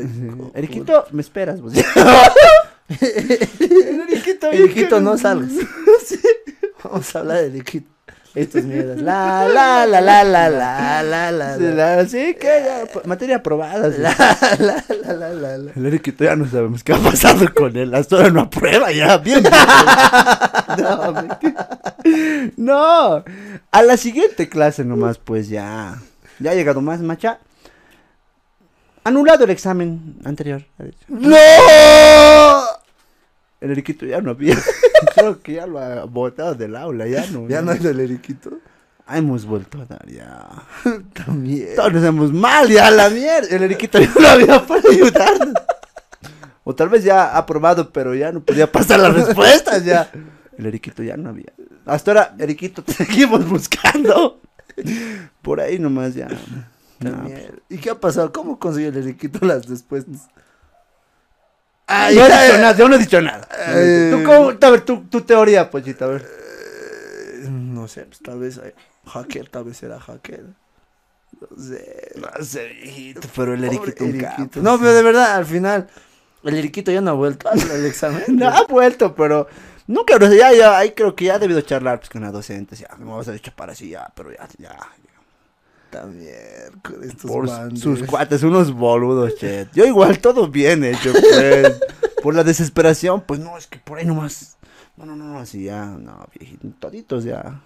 Eriquito, me esperas, vos. Eriquito, Eriquito, no salgas. Vamos a hablar de Eriquito. Estas mierdas. La, la, la, la, la, la, la, la, Sí, la. la- sí, que ya, p- materia aprobada. sí. La, la, la, la, la, la. El Eriquito ya no sabemos qué ha pasado con él. Hasta ahora no aprueba ya. Bien. no, mentira. No. A la siguiente clase nomás, pues ya. Ya ha llegado más, macha. Anulado el examen anterior. ha dicho. ¡No! El Eriquito ya no había. Creo que ya lo ha botado del aula. Ya no. Ya no hay del Eriquito. Ah, Hemos vuelto a dar ya. También. Todos nos hacemos mal ya la mierda. El Eriquito ya no había para ayudarnos. O tal vez ya ha aprobado, pero ya no podía pasar las respuestas ya. El Eriquito ya no había. Hasta ahora, Eriquito, te seguimos buscando. Por ahí nomás ya. No, También. ¿Y qué ha pasado? ¿Cómo consiguió el Eriquito las respuestas? No he dicho nada, yo no he dicho nada. Eh. ¿Tú cómo? A ver, tu, tu teoría, Pochita, a ver. Eh, No sé, pues tal vez hay hacker, tal vez era hacker. No sé. No sé, viejito, pero el Eriquito, un Eriquito. No, pero de verdad, al final, el Eriquito ya no ha vuelto al, examen. No ha vuelto, pero nunca, no ya, ya, ahí creo que ya ha debido charlar pues, con la docente, ya, me vas a dicho para así, ya, pero ya, ya, estos por bandes. sus cuates, unos boludos, che. Yo igual todo bien hecho, pues, por la desesperación, pues no, es que por ahí nomás, no, no, no, no, así ya, no, viejito, toditos ya.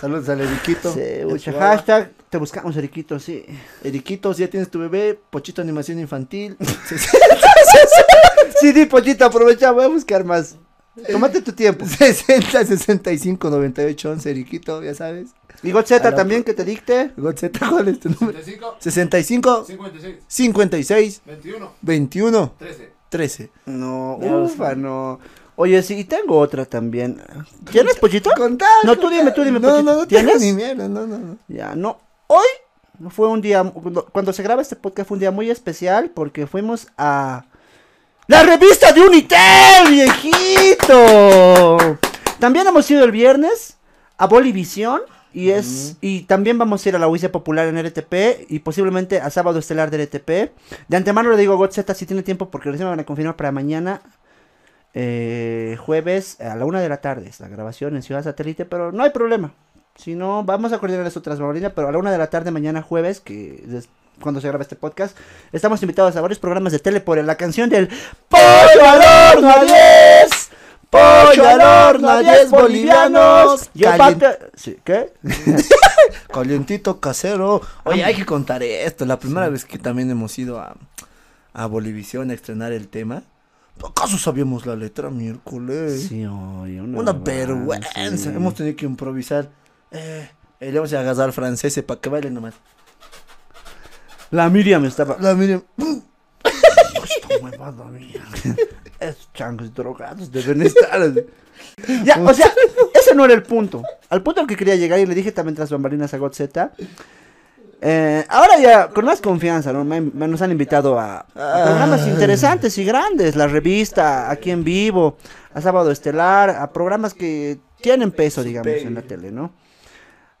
Saludos al Eriquito. Sí, mucha hashtag, te buscamos, Eriquito, sí. Eriquito, si ya tienes tu bebé, Pochito Animación Infantil. Sí, di, Pochito, aprovecha, voy a buscar más. Tómate tu tiempo. 60, 65, 98, 11, Riquito, ya sabes. Y A la- también, que te dicte. Gotzeta, ¿cuál es tu número? 65, 65, 56, 56, 21, 21, 13. 13. No, ufa, no. Oye, sí, y tengo otra también. ¿Tienes, Pochito? Contá, No, tú dime, tú dime, No, Pochito. no, no ¿Tienes? ni mierda, no, no, no. Ya, no. Hoy fue un día, cuando, cuando se graba este podcast fue un día muy especial porque fuimos a la revista de Unitel, viejito. También hemos ido el viernes a Bolivisión y es y también vamos a ir a la UIC Popular en RTP y posiblemente a Sábado Estelar de RTP. De antemano le digo a Gotzeta si tiene tiempo porque recién me van a confirmar para mañana. eh, jueves a la una de la tarde es la grabación en Ciudad Satélite, pero no hay problema. Si no, vamos a coordinar eso tras Maurina, pero a la una de la tarde mañana jueves, que es cuando se graba este podcast, estamos invitados a varios programas de tele por la canción del Pollo al horno a 10. Pollo al horno a 10 bolivianos. Y el Calien- pate- Sí, ¿Qué? Calientito casero. Oye, hay que contar esto. La primera vez que también hemos ido a, a Bolivisión a estrenar el tema. ¿Acaso sabíamos la letra miércoles? Sí, oye, Una vergüenza. sí. Hemos tenido que improvisar. Eh, eh, le vamos a agarrar francés para que bailen nomás. La Miriam estaba. La. Esta huevada mía. Esos changos drogados deben estar. Ya, o sea, ese no era el punto. Al punto al que quería llegar y le dije también tras bambalinas a Gotzeta. eh, ahora ya con más confianza, ¿no? Me- me- nos han invitado a, a programas interesantes y grandes, la revista, aquí en vivo, a Sábado Estelar, a programas que tienen peso, digamos, en la tele, ¿no?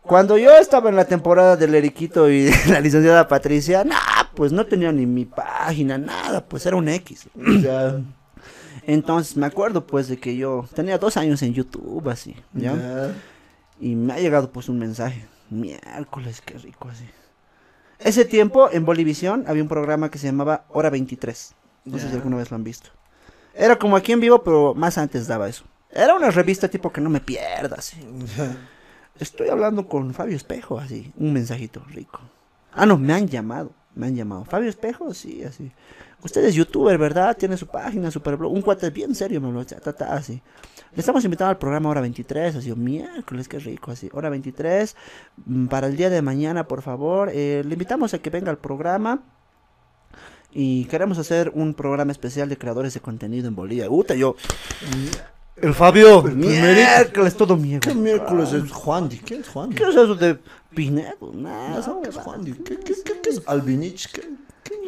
Cuando yo estaba en la temporada del Eriquito y de la licenciada Patricia, nah, pues no tenía ni mi página, nada, pues era un X. Ya. Entonces me acuerdo pues de que yo tenía dos años en YouTube así, ¿ya? Y me ha llegado pues un mensaje, miércoles, qué rico así. Ese tiempo en Bolivisión había un programa que se llamaba Hora 23. No sé si alguna vez lo han visto. Era como aquí en vivo, pero más antes daba eso. Era una revista tipo que no me pierdas. así. Estoy hablando con Fabio Espejo, así, un mensajito rico. Ah, no, me han llamado, me han llamado. Fabio Espejo, sí, así. Usted es youtuber, ¿verdad? Tiene su página, super blog. Un cuate bien serio, me habló, así. Le estamos invitando al programa Hora 23, así, miércoles, qué rico, así. Hora 23, mm, para el día de mañana, por favor. eh, le invitamos a que venga al programa. Y queremos hacer un programa especial de creadores de contenido en Bolivia. Uta, yo. El Fabio, miércoles, todo miércoles. ¿Qué miércoles es Juan Di? ¿Quién es Juan Di? ¿Qué es eso de Pinedo? Nada, No, ¿Qué es Juan Di? ¿Qué, qué, qué, qué es Albinich? ¿Qué?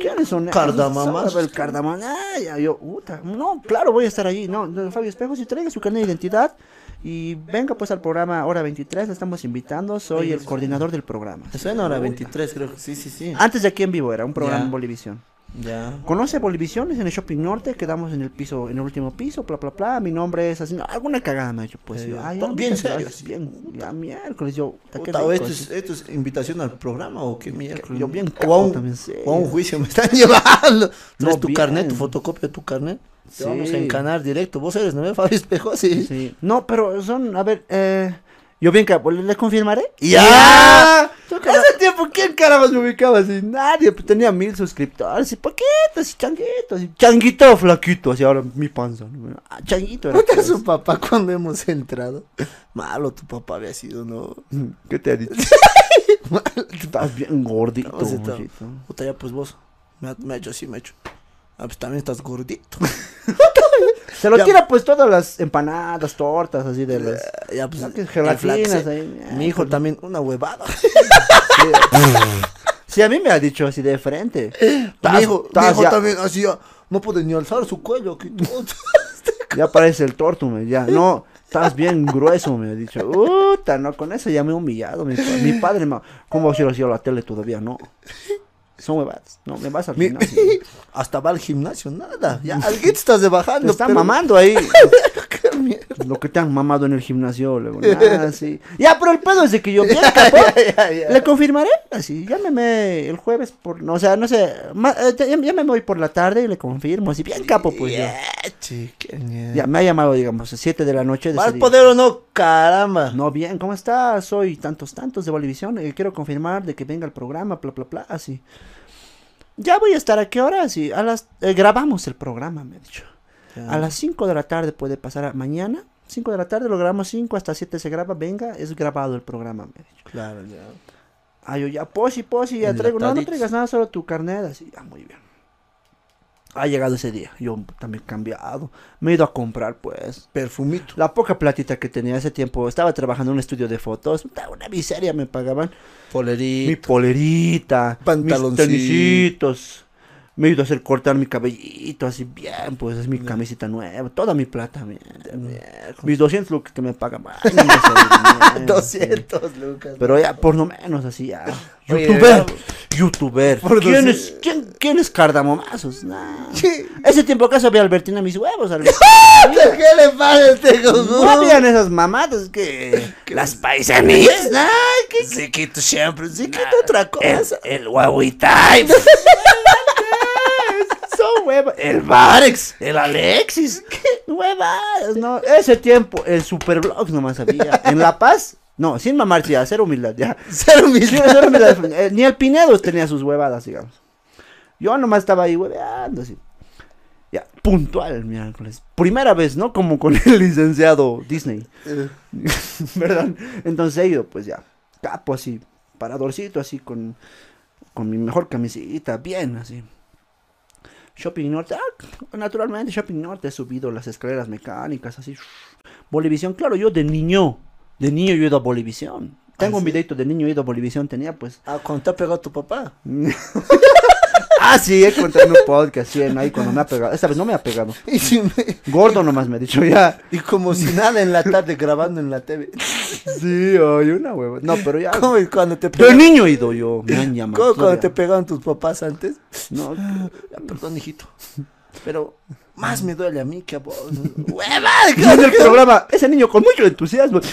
¿Quiénes son? Cardamamas. Sabe El cardamón. Ya, yo, puta. No, claro, voy a estar allí. No, no, Fabio Espejo, si traiga su carnet de identidad y venga pues al programa Hora 23, le estamos invitando. Soy el coordinador del programa. Me suena ahora 23, creo que sí, sí, sí. Antes de aquí en vivo era un programa en Bolivisión. Ya. ¿Conoce Bolivisión? Es en el Shopping Norte, quedamos en el piso, en el último piso, bla, bla, bla. Mi nombre es así, no, alguna cagada me ha hecho, pues. Yo, ay, bien muchas serio. Bien, ya miércoles, yo, puta, ¿esto, es, ¿Esto es invitación al programa o qué miércoles? Yo bien o, a un, capo también, sí. o a un juicio me están llevando. No, ¿Traes tu bien. carnet, tu fotocopia de tu carnet? Te Sí. vamos a encanar directo. Vos eres, ¿no? Fabio Espejo, sí. Sí. No, pero son, a ver, eh, yo bien capo, ¿le, le confirmaré? ¡Ya! Hace tiempo, ¿quién carajos me ubicaba así? Nadie, pues tenía mil suscriptores, y poquitos, y changuitos, y changuito flaquito, así ahora mi panza. ¿no? Ah, changuito era. Puta, pues. su papá cuando hemos entrado. Malo tu papá había sido, ¿no? ¿Qué te ha dicho? Estás bien gordito. Puta, ya pues vos. Me ha, me ha hecho así, me ha hecho. Ah, pues también estás gordito. Se lo Ya. tira pues todas las empanadas, tortas, así de las... ya pues. Gelatinas ahí. Mi hijo también, una huevada. Sí, a mí me ha dicho así de frente. Mi hijo, mi hijo también hacía. No puede ni alzar su cuello. aquí ya parece el tortume, ya. No, estás bien grueso, me ha dicho. Puta, no, con eso ya me he humillado. Mi, mi padre, me, ¿cómo si lo hacía la tele todavía? No. Son huevadas. No, me vas al gimnasio. hasta va al gimnasio, nada. Ya, alguien estás bajando. Te están pero- mamando ahí. Mierda. Lo que te han mamado en el gimnasio, luego. nada, sí. Ya, pero el pedo es de que yo bien ya. Le confirmaré, así, llámeme el jueves por, no, o sea, no sé, ma- eh, ya, ya me voy por la tarde y le confirmo, así bien capo, pues yo. Ya, me ha llamado, digamos, a 7 de la noche. de ¿Vas ese a día. poder o no? Caramba. No, bien, ¿cómo estás? Soy tantos, tantos de Bolivisión, eh, quiero confirmar de que venga el programa, bla, bla, bla, así. Ya voy a estar a qué hora, así, a las, eh, grabamos el programa, me ha dicho. A las 5 de la tarde puede pasar a mañana. 5 de la tarde lo grabamos 5 hasta 7 se graba. Venga, es grabado el programa, me. Claro, ya. Ah, yo ya, posi, posi, ya traigo. No, no traigas nada, solo tu carnet. Así, ya, muy bien. Ha llegado ese día. Yo también cambiado. Me he ido a comprar, pues. Perfumito. La poca platita que tenía ese tiempo. Estaba trabajando en un estudio de fotos. Una miseria me pagaban. Mi Polerito. polerita. Pantaloncito. Mis tenisitos. Me ido a hacer cortar mi cabellito así bien, pues es mi camiseta nueva, toda mi plata, bien. Mis 200 lucas que me pagan. ay, no sale bien, 200 lucas. Pero ya, por lo menos así, ya. Oye, Youtuber. Youtuber. ¿Quién, 200. es, quién, quién es cardamomazos? Nah. Ese tiempo acaso había Albertina mis huevos. Albertina. ¿Qué le pasa a este No habían esas mamadas que. Las paisanillas. Nah, que Se quita siempre, se quita otra el, cosa. el Huawei Time. El Varex. El Alexis. ¿Qué huevas? No, ese tiempo, el Superblogs nomás había. En La Paz. No, sin mamar, ya, cero humildad, ya. Cero humildad. Eh, Ni el Pinedo tenía sus huevadas, digamos. Yo nomás estaba ahí hueveando, así. Ya, puntual el miércoles. Primera vez, ¿no? Como con el licenciado Disney. ¿Verdad? Entonces he ido, pues ya, capo así, paradorcito así, con, con mi mejor camisita, bien así. Shopping Norte, ah, naturalmente Shopping Norte he subido las escaleras mecánicas, así. Bolivisión, claro, yo de niño, de niño yo he ido a Bolivisión. Tengo ¿Ah, un sí? videito de niño he ido a Bolivisión, tenía pues... Ah, cuando te ha pegado tu papá. ah, sí, he contado un podcast, sí, ahí cuando me ha pegado. Esta vez no me ha pegado. Y, si me- Gordo nomás me ha dicho ya. y como si nada en la tarde grabando en la TV. Sí, oye, una hueva. No, pero ya... ¿Cómo es cuando te pegaron? niño he ido yo, me han llamado. ¿Cómo cuando te todavía. pegaron tus papás antes? No, Ya, perdón, hijito. Pero más me duele a mí que a vos. ¡Hueva! En el programa, ese niño con mucho entusiasmo.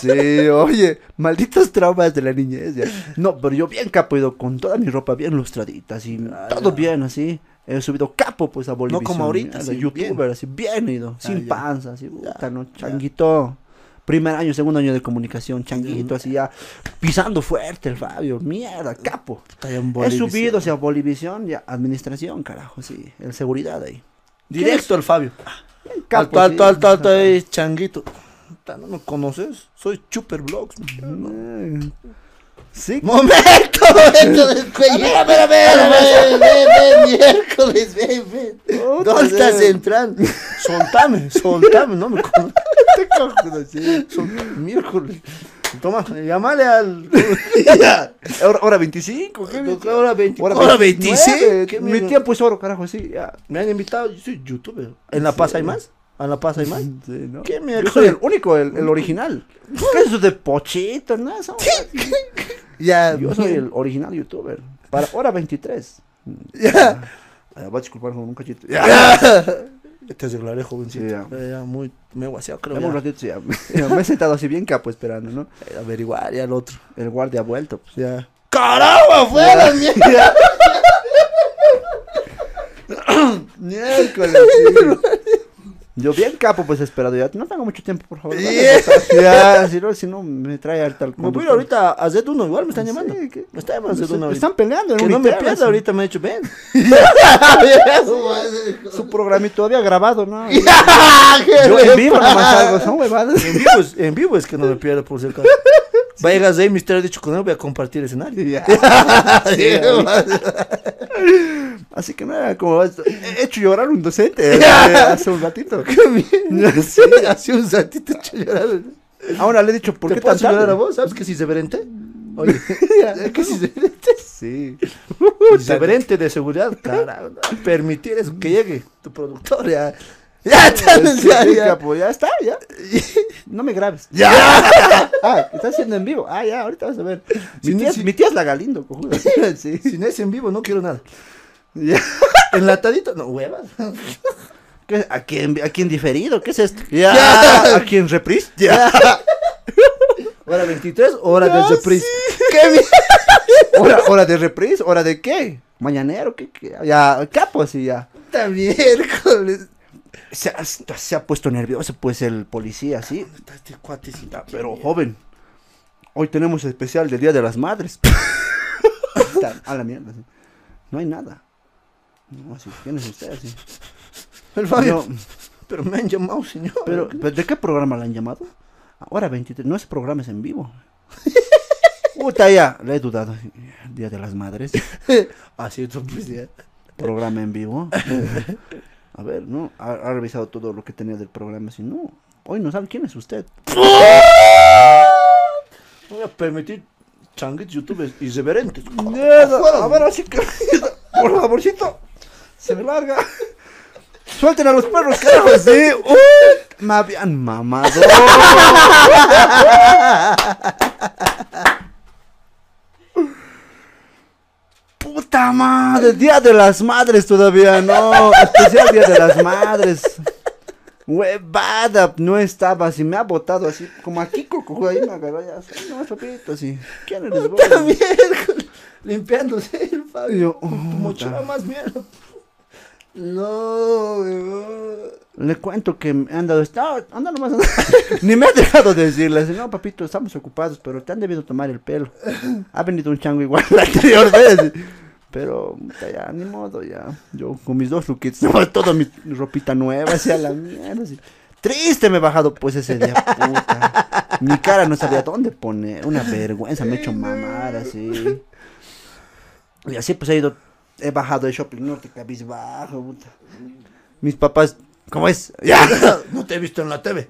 Sí, oye, malditos traumas de la niñez. ya. No, pero yo bien capo he ido con toda mi ropa bien lustradita, así, todo bien, así. He subido capo, pues, a Bolivia. como ahorita, de sí, youtuber, bien. así, bien ido, sin ya. panza, así, puta, no, changuito. Primer año, segundo año de comunicación, changuito, así ya, pisando fuerte el Fabio, mierda, capo. He subido hacia Bolivisión, ya, administración, carajo, sí, el seguridad ahí. Directo al Fabio. Bien capo, alto, alto, alto, changuito. ¿No me conoces? Soy Chuper Vlogs. Sí, Momento, momento del cuello. A ver, a ver, a Ven, miércoles, ven, ven. ¿Dónde estás entrando? Soltame, soltame, no me conoces. te cojo. Soltame, miércoles. Toma, llamale al. Ya, Hora, hora 25, ¿qué? Hora 20. Hora Hora 29, 26. ¿Qué Mi mierda? tiempo es oro, carajo, sí, ya. Me han invitado, yo soy youtuber. ¿En La Paz hay más? ¿En La Paz hay más? Sí, ¿no? ¿Qué Yo mierda? soy el único, el, el original. ¿Qué es eso de pochito? No, eso- Ya, Yo soy el original youtuber. Para hora 23. Ya. Ah, Voy a disculpar con un cachito. Te arreglaré, jovencito. Sí, ya. Ya, ya, muy. Me he guaseado, creo. Dame un ya. ratito, sí, ya. Ya Me he sentado así bien capo esperando, ¿no? Eh, Averiguar ya el otro. El guardia ha vuelto. Pues. Ya. ¡Carajo, afuera, mierda! Miércoles. Yo bien capo, pues esperado ya. No tengo mucho tiempo, por favor. Ya, si no, si no me trae harta el Me voy a ir ahorita a Z1, igual me están llamando. Me están llamando a Se- Z1 ahorita. Están peleando Que no me pierda ahorita, me he dicho, ven. Su programita todavía grabado, ¿no? ¿Qué Yo en vivo nomás salgo, son huevadas. En vivo, es, en vivo es que no me pierda por si acaso. Va a llegar Zay Mister, he dicho con él, voy a compartir escenario. Ya. Así que nada, como he hecho llorar un docente hace un ratito. Sí, hace un ratito he hecho llorar. Ahora le he dicho, ¿por ¿Te qué puedo llorar a vos? ¿Sabes que si severente? Oye, que si severente? Sí. Severente de seguridad, carajo. Permitir eso, que llegue tu productor, ya. Ya, está, Sí, ya, ya. capo, ya está, ya. No me grabes. Ya. Ah, está haciendo en vivo. Ah, ya, ahorita vas a ver. Mi Sí, tía, sí. mi tía es la Galindo, cojuda. Sí. Sin ese en vivo no quiero nada. Ya. Enlatadito, no, huevas. ¿Qué? ¿A quién, ¿A quién diferido? ¿Qué es esto? Ya. ¿A quién reprise? Ya. Hora 23, hora Ya, de reprise. ¿Qué mi- ¿Hora, ¿Hora de reprise? ¿Hora de qué? ¿Mañanero? ¿Qué? qué? Ya, capo, así ya. Puta miércoles. Se ha, se ha puesto nervioso, pues, el policía, sí. Está este cuatecito. Pero, joven, hoy tenemos especial del Día de las Madres. A la mierda, sí. No hay nada. No, así, ¿quién es usted? Así. El Fabio. Yo- Pero me han llamado, señor. pero, pero, ¿de qué programa la han llamado? Ahora 23, no es programa, es en vivo. Puta ya, le he dudado. Día de las Madres, Así es, pues ya. programa en vivo. A ver, ¿no? Ha, ha revisado todo lo que tenía del programa, si no, hoy no sabe quién es usted. Voy a permitir changuitos youtubers irreverentes. a ver, así que, por favorcito, se me larga. Suelten a los perros, carajo, sí. Uh, me habían mamado. Puta madre, Día de las Madres todavía, no. Especial Día de las Madres. Huevada, no estaba así, me ha botado así, como aquí, coco, ahí me agarró ya, así, no, papito, así. ¿Quién eres vos? Miércoles, Limpiándose el Fabio. Puta. más mierda. No. Le cuento que me han dado. No, anda nomás. anda. Ni me ha dejado de decirle. así, No, papito, estamos ocupados, pero te han debido tomar el pelo. Ha venido un chango igual la anterior vez. Pero ya, ni modo, ya. Yo con mis dos luquitos, toda mi ropita nueva, así a la mierda. así. Triste me he bajado pues ese día, puta. Mi cara no sabía dónde poner. Una vergüenza, me he hecho mamar así. Y así pues he ido, he bajado de Shopping Norte, cabizbajo, puta. Mis papás, ¿cómo es? Ya. No te he visto en la TV.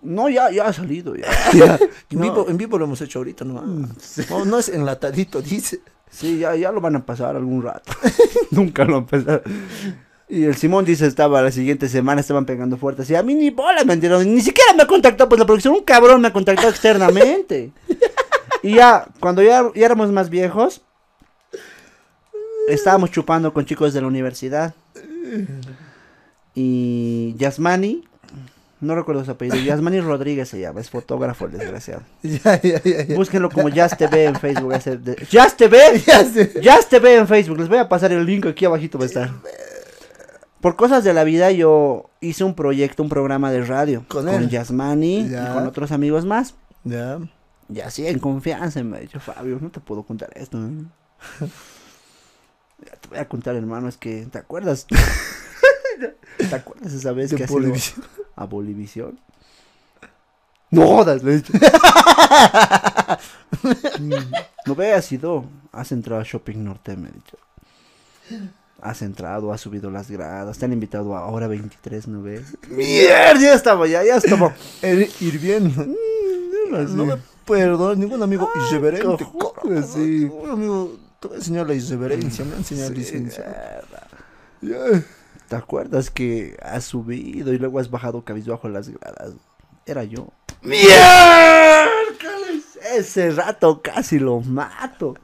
No, ya, ya ha salido, ya. Ya. En, No. vivo, en vivo lo hemos hecho ahorita, ¿no? No, no es enlatadito, dice. Sí, ya, ya lo van a pasar algún rato. Nunca lo han pasado. Y el Simón dice, estaba la siguiente semana, estaban pegando fuertes. Y a mí ni bola me enteraron. Ni siquiera me ha contactado, pues la producción, un cabrón me ha contactado externamente. Y ya, cuando ya, ya éramos más viejos, estábamos chupando con chicos de la universidad. Y Yasmani, no recuerdo su apellido, Yasmani Rodríguez se llama, es fotógrafo el desgraciado. Ya, ya, ya, ya. Búsquenlo como Jazz TV en Facebook. Jazz TV. Jazz TV en Facebook. Les voy a pasar el link aquí abajito va a estar. Por cosas de la vida yo hice un proyecto, un programa de radio Con con, él. Yasmani Ya. y con otros amigos más. Ya. Y así en confianza me ha dicho Fabio, no te puedo contar esto. Ya te voy a contar, hermano, es que ¿te acuerdas? ¿Te acuerdas esa vez De que. A Bolivisión? No he. Mm, no veas ido. Has entrado a Shopping Norte, me ha dicho. Has entrado, has subido las gradas, te han invitado a hora 23, ¿no ves? Mierda, ya estaba, ya, ya estaba. Er- hirviendo. No me perdono, ningún amigo irreverente. cojones, carajo. sí. Ningún amigo, te voy a enseñar la irreverencia, me ha enseñado la Sí, licencia. ¿Te acuerdas que has subido y luego has bajado cabizbajo las gradas? Era yo. ¡Miércoles! Ese rato casi lo mato.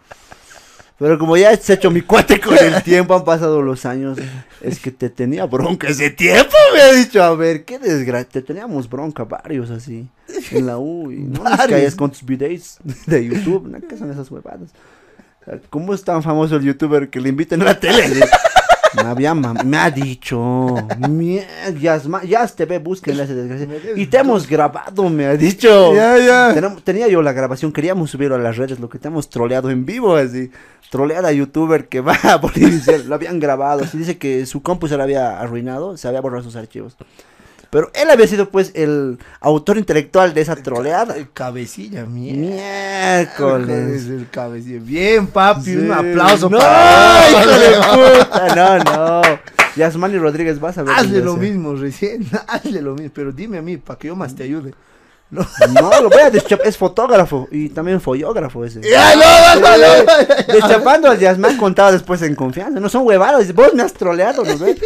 Pero como ya se ha hecho mi cuate con el tiempo, han pasado los años. Es que te tenía bronca ese tiempo, me ha dicho. A ver, qué desgracia. Te teníamos bronca varios así. En la U. Y no nos calles con tus videos de YouTube. ¿no? ¿Qué son esas huevadas? ¿Cómo es tan famoso el youtuber que le inviten a la tele? Me, había me ha dicho, Yasma- Yas TV, búsquenle a ese desgraciado. Y te hemos grabado, me ha dicho. Ya, ya. Tenía yo la grabación, queríamos subirlo a las redes, lo que te hemos troleado en vivo, así. Trolear a youtuber que va a Bolivia, lo habían grabado. Así dice que su compu se le había arruinado, se había borrado sus archivos. Pero él había sido, pues, el autor intelectual de esa troleada. El cabecilla, mierda. Miércoles. El cabecilla. Bien, papi, un Sí. aplauso no, para hijo de puta, no, no. Yasmani Rodríguez, vas a ver. Hazle lo mismo recién, hazle lo mismo, pero dime a mí para que yo más te ayude. No, No, lo voy a deschap- es fotógrafo y también follógrafo ese. Ya, no, no, no, no. Deschapando al Yasmán contado después en confianza. No son huevadas. Vos me has troleado, ¿no ves?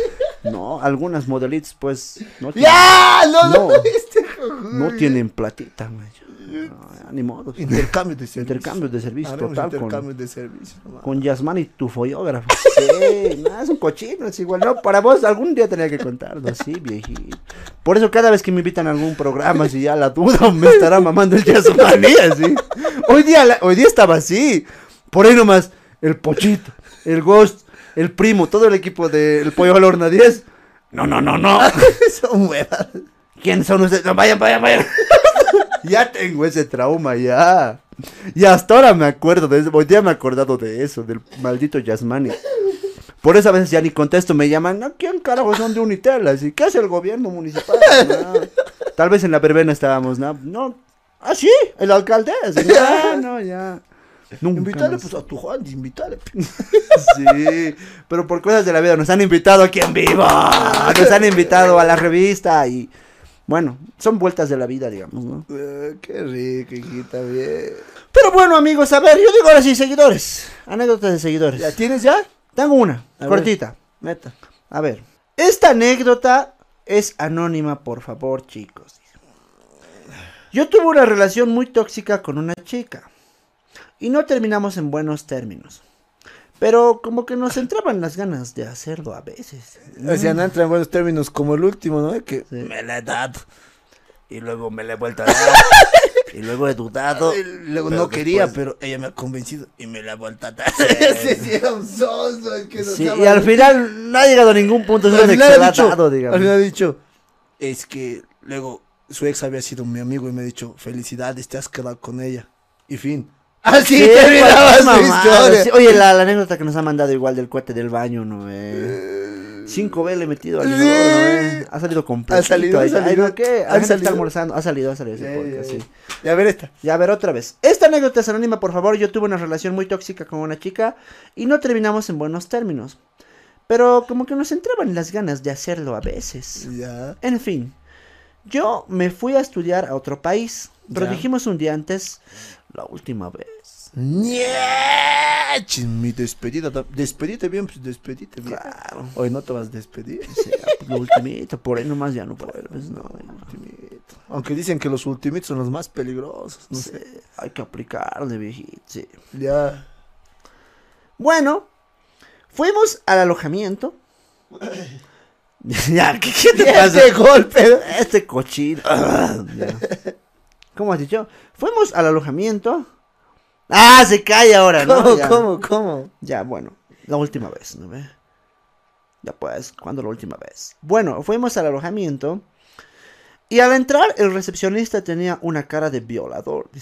No, algunas modelitos, pues. No tienen, Ya, no, no, No. este no tienen platita, man. No, ni modo. Intercambio de servicio. Intercambios de servicio Haremos total con, intercambio de no mames. con Yasmán y tu follógrafo. Sí, no, es un cochino, es igual. No, para vos algún día tenía que contarlo, sí, viejito. Por eso cada vez que me invitan a algún programa, si ya la duda me estará mamando el Yasmán, así. Hoy día, la- hoy día estaba así. Por ahí nomás, el Pochito, el Ghost, el Primo, todo el equipo del Pollo al Horno 10. No, no, no, no. Son huevas. ¿Quiénes son ustedes? No, vayan, vayan, vayan. ya tengo ese trauma, ya. Y hasta ahora me acuerdo de eso. Hoy día me he acordado de eso, del maldito Yasmani. Por eso a veces ya ni contesto, me llaman, ¿no? ¿quién carajo son de Unitel? Así, ¿qué hace el gobierno municipal? No. Tal vez en la verbena estábamos, ¿no? No, ¿ah, sí? ¿El alcalde? Así, ya, no, ya. Nunca Invítale pues a tu Juan, invítale. Sí, pero por cosas de la vida nos han invitado aquí en vivo. Nos han invitado a la revista y bueno, son vueltas de la vida, digamos, ¿no? Eh, qué rico, hijita, bien. Pero bueno, amigos, a ver, yo digo ahora sí, seguidores. Anécdotas de seguidores. ¿Ya tienes ya? Tengo una, A cortita. Neta. A ver, esta anécdota es anónima, por favor, chicos. Yo tuve una relación muy tóxica con una chica y no terminamos en buenos términos. Pero como que nos entraban las ganas de hacerlo a veces. O sea, no entra en buenos términos como el último, ¿no? Que Sí. me la he dado. Y luego me la he vuelto a dar. y luego he dudado. Y luego Pero no quería, después- pero ella me ha convencido y me la he vuelto a dar. sí, sí, era un sonso. que Sí, y al final no ha llegado a ningún punto. Al final ha ha dicho, dado, al final ha dicho, es que luego su ex había sido mi amigo y me ha dicho, felicidades, te has quedado con ella. Y fin. Así Sí, terminaba su mamada, historia. sí. Oye, la, la anécdota que nos ha mandado igual del cohete del baño, ¿no? Eh? 5B le he metido al inodoro, ¿no? eh? Ha salido completo. Ha salido, ha salido. ¿Qué? Gente salido. está almorzando. Ha salido, ha salido ese podcast, sí. ya. Y a ver esta. Ya, a ver, otra vez. Esta anécdota es anónima, por favor. Yo tuve una relación muy tóxica con una chica y no terminamos en buenos términos. Pero como que nos entraban las ganas de hacerlo a veces. Ya. En fin, yo me fui a estudiar a otro país, pero dijimos un día antes, la última vez. ¡Niech! Mi despedida. Despedite bien, pues despedite bien. Claro. Hoy no te vas a despedir. Pues, lo ultimito, por ahí nomás ya no vuelves, no. Ultimito. Aunque dicen que los ultimitos son los más peligrosos. No Sí, sé. hay que aplicarle, viejito, sí. Ya. Bueno, fuimos al alojamiento. ya, ¿qué, qué te pasa? Este golpe. Este cochino. Ya. ¿Cómo has dicho? Fuimos al alojamiento. Ah, se cae ahora, ¿no? ¿Cómo, Ya. cómo, cómo? Ya, bueno, la última vez, ¿no ve? Ya pues, ¿cuándo la última vez? Bueno, fuimos al alojamiento y al entrar el recepcionista tenía una cara de violador.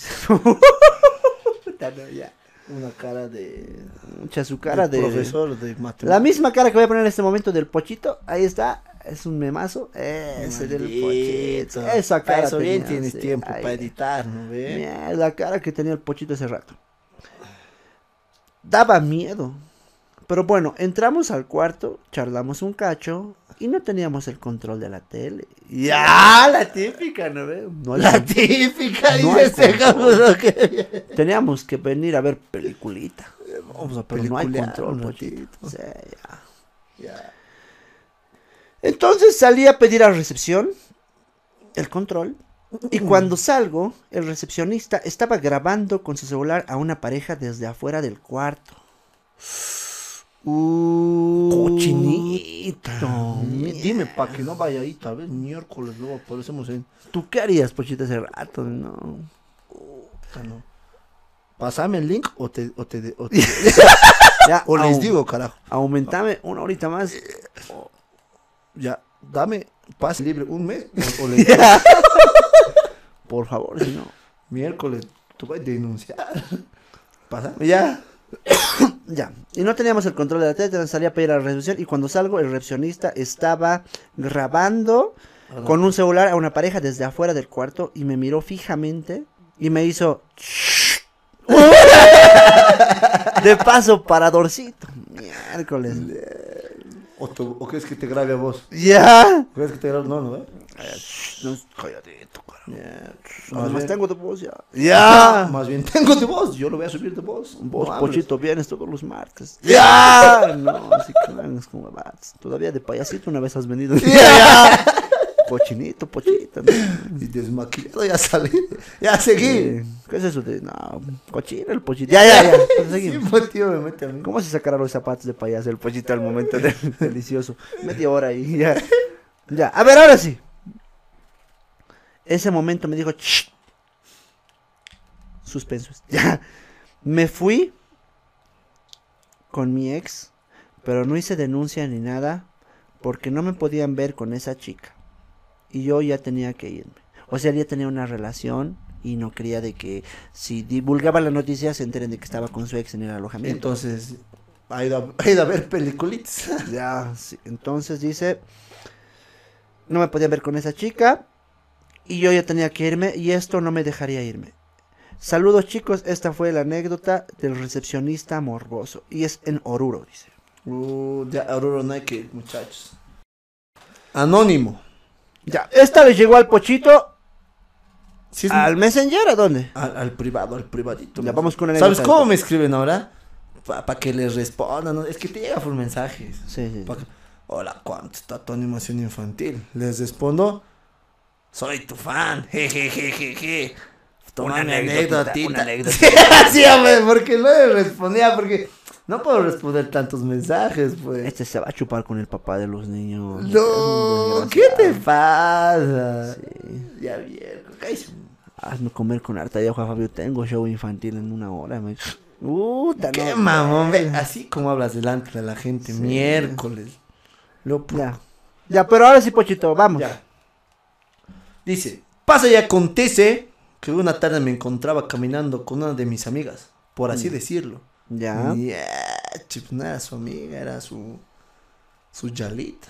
Ya. Una cara de. Mucha su cara de... Profesor de matemáticas. La misma cara que voy a poner en este momento del pochito, ahí está, es un memazo. Ese del pochito. Esa cara. Eso bien tienes sí, tiempo para editar, ¿no ve? Mierda, la cara que tenía el pochito ese rato. Daba miedo. Pero bueno, entramos al cuarto, charlamos un cacho y no teníamos el control de la tele. Ya, la típica, ¿no ve? No La típica, No dice hay este que. Teníamos que venir a ver peliculita. Vamos a Pero no hay control, pochito. Sí, ya. Ya. Entonces salí a pedir a recepción el control. Y cuando salgo, el recepcionista estaba grabando con su celular a una pareja desde afuera del cuarto. Cochinito. Mi- Dime, para que no vaya ahí, tal vez miércoles luego aparecemos en. ¿Tú qué harías, Pochito, ese rato? No. Ah, no. Pásame el link o te. O, te, o, te- Ya, o les digo, carajo. Aumentame una horita más. Ya, dame pase libre un mes. O, Por favor, si no. miércoles, tú vas a denunciar. Pasa. Ya. ya. Y no teníamos el control de la tele, salí a pedir a la recepción. Y cuando salgo, el recepcionista estaba grabando con un celular a una pareja desde afuera del cuarto y me miró fijamente y me hizo. de paso, paradorcito. Miércoles. O, te- o crees que te grabe a vos. Ya. ¿Crees que te grabe? No, no, ¿eh? No, calladito, carajo. Más Además bien- tengo de voz ya. Ya. Más bien tengo de voz. Yo lo voy a subir de voz. Vos, No hables. Pochito, vienes todos los martes. ¡Ya! No, así que como vas. Todavía de payasito una vez has venido. Ya. Pochinito, pochito. ¿no? Y desmaquillado ya salí. Ya seguí. ¿Qué es eso de.? No, cochino el pochito. Ya, ya, ya. Pues tío, me mete a mí. ¿Cómo se sacará los zapatos de payaso el pochito al momento del delicioso? Media hora ahí, ya. Ya, a ver, ahora sí. Ese momento me dijo, "Shh". Suspensos. Ya. Me fui con mi ex, pero no hice denuncia ni nada porque no me podían ver con esa chica. Y yo ya tenía que irme. O sea, ya tenía una relación y no quería de que si divulgaba la noticia se enteren de que estaba con su ex en el alojamiento. Entonces, Ha ido a, ha ido a ver peliculitas. Ya, sí. Entonces dice, no me podía ver con esa chica y yo ya tenía que irme y esto no me dejaría irme. Saludos chicos, esta fue la anécdota del recepcionista morboso y es en Oruro, dice. Uh, ya, Aurora Nike, muchachos. Anónimo. Ya, esta le llegó al pochito, Sí, es- al Messenger, ¿a dónde? al, al privado, al privadito. Ya vamos con una ¿Sabes anécdota. cómo me escriben ahora? Para que les respondan. ¿no? Es que te llega por mensajes. Sí, sí. Pa' que- Hola, ¿cuánto está tu animación infantil? Les respondo, soy tu fan. Jejejeje. Toma Una mi anécdota, anécdotita. una anécdota. sí, hombre, porque no le respondía, porque no puedo responder tantos mensajes, pues. Este se va a chupar con el papá de los niños. No, ¿qué te pasa? Sí. Ya viejo, cállese. Hazme comer con harta de Juan Fabio. Tengo show infantil en una hora. Me... Puta, Qué no. mamón, ve. Así como hablas delante de la gente, miércoles. Lo Ya. Ya, pero ahora sí, Pochito, vamos. Ya. Dice, pasa y acontece que una tarde me encontraba caminando con una de mis amigas, por así decirlo. Ya. Ya, chip, no era su amiga, era su, su yalita.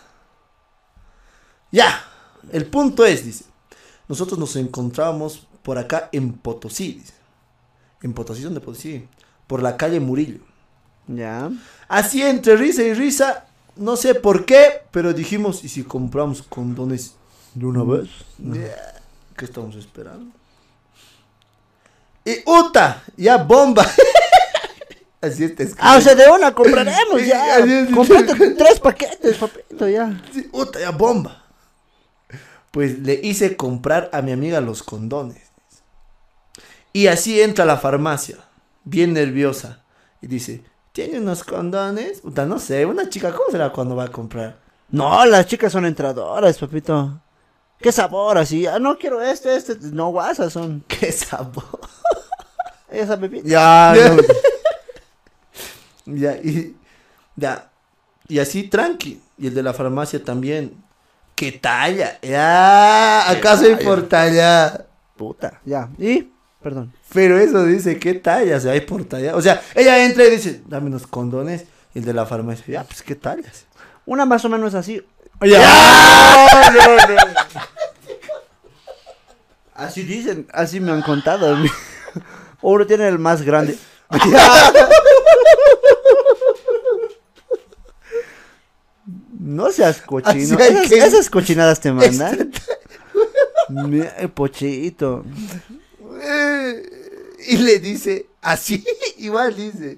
Ya, el punto es, dice, nosotros nos encontrábamos por acá en Potosí, dice. En Potosí, ¿dónde Potosí? Por la calle Murillo. Ya. Así entre risa y risa, no sé por qué, pero dijimos, ¿y si compramos condones de una vez? Ya, ¿Qué estamos esperando? Y Uta, ya bomba. Así está escrito. Ah, o sea, de una compraremos ya. Comprate tres paquetes, papito, ya. Sí, Uta, ya bomba. Pues le hice comprar a mi amiga los condones. Y así entra a la farmacia, bien nerviosa, y dice, ¿tiene unos condones? Puta, no sé, una chica, ¿cómo será cuando va a comprar? No, las chicas son entradoras, papito. ¿Qué sabor así? Ah, no quiero este, este. No, guasas son. ¡Qué sabor! Esa. Ya, Ya. no. ya, y, ya, y así tranqui. Y el de la farmacia también. ¡Qué talla! Ya, ¿acaso talla? importa ya? Puta. Ya. ¿Y? Perdón. Pero eso dice, ¿qué talla? O sea, hay por talla. O sea, ella entra y dice, dame unos condones. Y el de la farmacia, ya, pues, ¿qué tallas? Una más o menos así. Así dicen, así me han contado. Uno tiene el más grande. No seas cochino. Esas, que- esas cochinadas te mandan. Mira, el pochito. Eh, Y le dice, así, igual dice.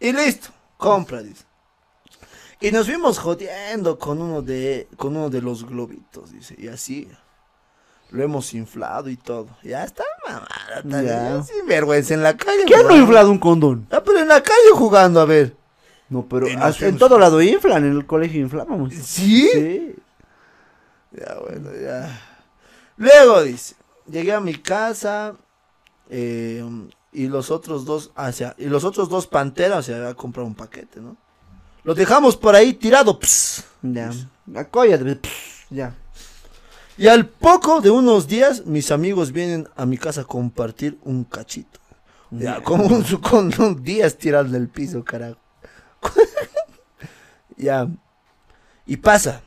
Y listo, compra, dice. Y nos fuimos jodiendo con uno de, con uno de los globitos, dice. Y así. Lo hemos inflado y todo. Ya está mamada. Sin vergüenza en la calle. ¿Quién no ha inflado un condón? Ah, pero en la calle jugando, a ver. No, pero hasta en todo lado inflan, en el colegio inflábamos. ¿Sí? Sí. Ya, bueno, ya. Luego dice, llegué a mi casa eh, y los otros dos, hacia, y los otros dos panteras, o sea, había comprado un paquete, ¿no? Los dejamos por ahí tirado, ps. Ya. De... Ya. Y al poco de unos días, mis amigos vienen a mi casa a compartir un cachito. Ya, como un, con un días tirado del piso, carajo. Ya. Y pasa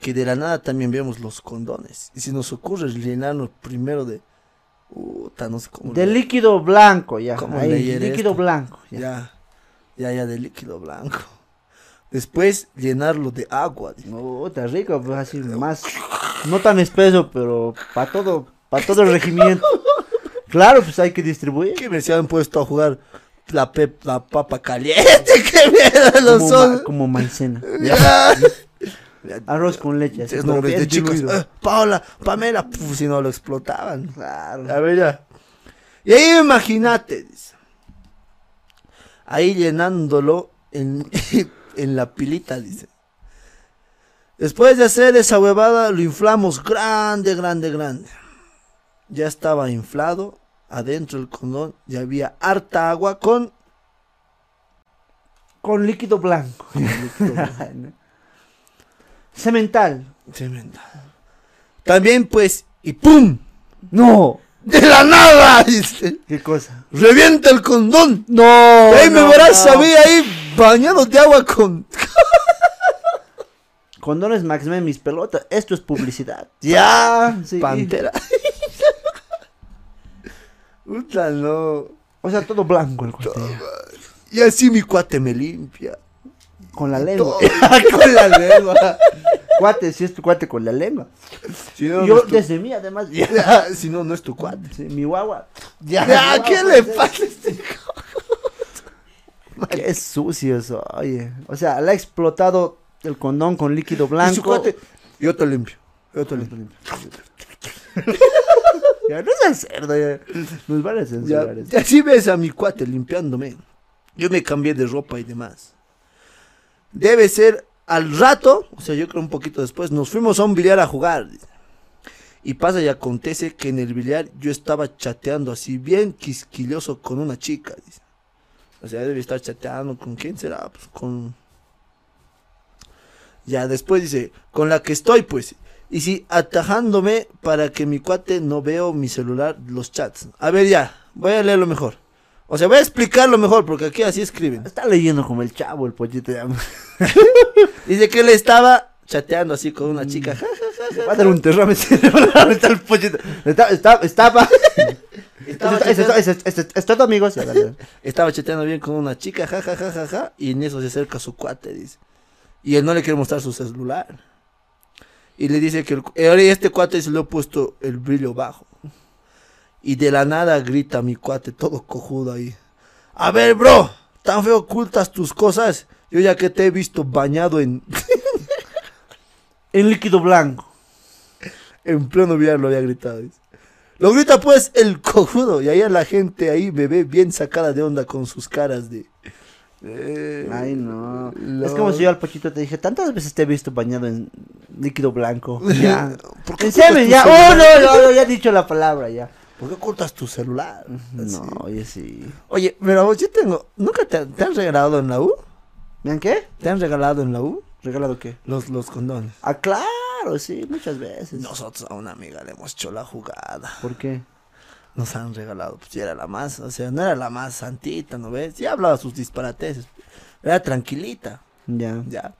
que de la nada también vemos los condones. Y si nos ocurre llenarnos primero de. No sé cómo. De le- líquido blanco, ya. ¿Cómo Ahí, líquido esto? blanco. Ya. Ya, ya, ya, de líquido blanco. Después llenarlo de agua. No, está rico, pues así más. No tan espeso, pero para todo, para todo el regimiento. Claro, pues hay que distribuir. Que me se han puesto a jugar la, pep- la papa caliente. Que mierda los Como, son. ma- como maicena. Arroz con leche. nombres de chicos. eh, Paola, Pamela, puf, si no lo explotaban. Claro. A ver ya. Y ahí imagínate, dice. Ahí llenándolo en, en la pilita, dice. Después de hacer esa huevada, lo inflamos grande, grande, grande. Ya estaba inflado. Adentro del condón ya había harta agua con Con líquido blanco. Cemental. Tremenda. También pues, y ¡pum! No. De la nada, dice. ¿Qué cosa? Revienta el condón. No. Y ahí me no, verás no. a mí ahí bañado de agua con. Condones Max Men, mis pelotas. Esto es publicidad. Ya, Sí. pantera. Puta, no. O sea, todo blanco el cuate. Y así mi cuate me limpia. Con la lengua. Con la lengua. cuate, si es tu cuate con la lengua. Si no, no Yo tu- desde mí, además. Ya. Si no, no es tu cuate. Sí, mi guagua. Ya, ¿qué guagua, le pues, pasa a este Qué sucio eso, oye. O sea, le ha explotado el condón con líquido Y su blanco. cuate, yo te limpio. Yo te limpio. Ya no seas cerdo, ya. Nos van a Ya, censurar eso. y así ves a mi cuate limpiándome. Yo me cambié de ropa y demás. Debe ser al rato, o sea, yo creo un poquito después, nos fuimos a un billar a jugar. Y pasa y acontece que en el billar yo estaba chateando así bien quisquilloso con una chica. dice. O sea, debe estar chateando con quién será, pues con... Ya después dice, con la que estoy pues. Y sí, atajándome para que mi cuate no veo mi celular, los chats. A ver ya, voy a leerlo mejor. O sea, voy a explicarlo mejor porque aquí así escriben. Está leyendo como el chavo, el pollito. Ya. Dice que él estaba chateando así con una chica. ja. Va a dar un derrame cerebral. Está el pollito. Está, está, estaba. Estaba chateando- Es todo, amigos. Ya, dale. Estaba chateando bien con una chica, ja, ja, ja, ja, ja, y en eso se acerca su cuate, dice. Y él no le quiere mostrar su celular. Y le dice que el, este cuate se le ha puesto el brillo bajo. Y de la nada grita mi cuate, todo cojudo ahí. A ver, bro, tan feo ocultas tus cosas. Yo ya que te he visto bañado en, En líquido blanco. en pleno billar, lo había gritado. Lo grita pues el cojudo. Y ahí la gente ahí me bien sacada de onda con sus caras de... eh, Ay, no. lo- Es como si yo al pochito te dije, tantas veces te he visto bañado en líquido blanco. Ya. ¿Por qué En semen, ya. Oh, no, no, no, ya he dicho la palabra, ya. ¿Por qué ocultas tu celular? No, Así. oye, sí. Oye, pero vos, yo tengo... ¿Nunca te, te han regalado en la U? ¿Vean qué? ¿Te han regalado en la U? ¿Regalado qué? Los, los condones. Ah, claro, sí, muchas veces. Nosotros a una amiga le hemos hecho la jugada. ¿Por qué? Nos han regalado, pues ya era la más, o sea, no era la más santita, ¿no ves? Ya hablaba sus disparates. Era tranquilita, Ya. ya.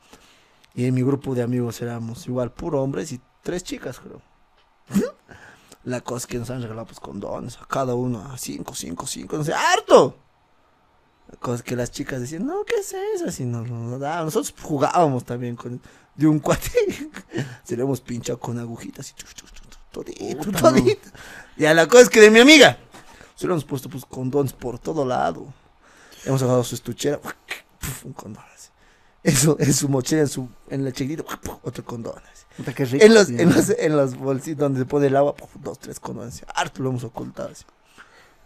Y en mi grupo de amigos éramos igual puro hombres y tres chicas, creo. La cosa es que nos han regalado pues condones, a cada uno a cinco, cinco, cinco, no sé, harto. La cosa es que las chicas decían, no, ¿qué es eso? Así nos, nos daban. Nosotros jugábamos también con de un cuate. Se le hemos pinchado con agujitas y chu, chu, chu, chu, todito, Puta, todito. Y a la cosa es que de mi amiga, se le hemos puesto pues condones por todo lado. Hemos agarrado su estuchera, puf, un condón así. Eso, en su mochila, en su, en la chiquitita, otro condón así. Puta, qué rico. En los, en los, en donde se pone el agua, puf, dos, tres condones. Harto lo hemos ocultado así.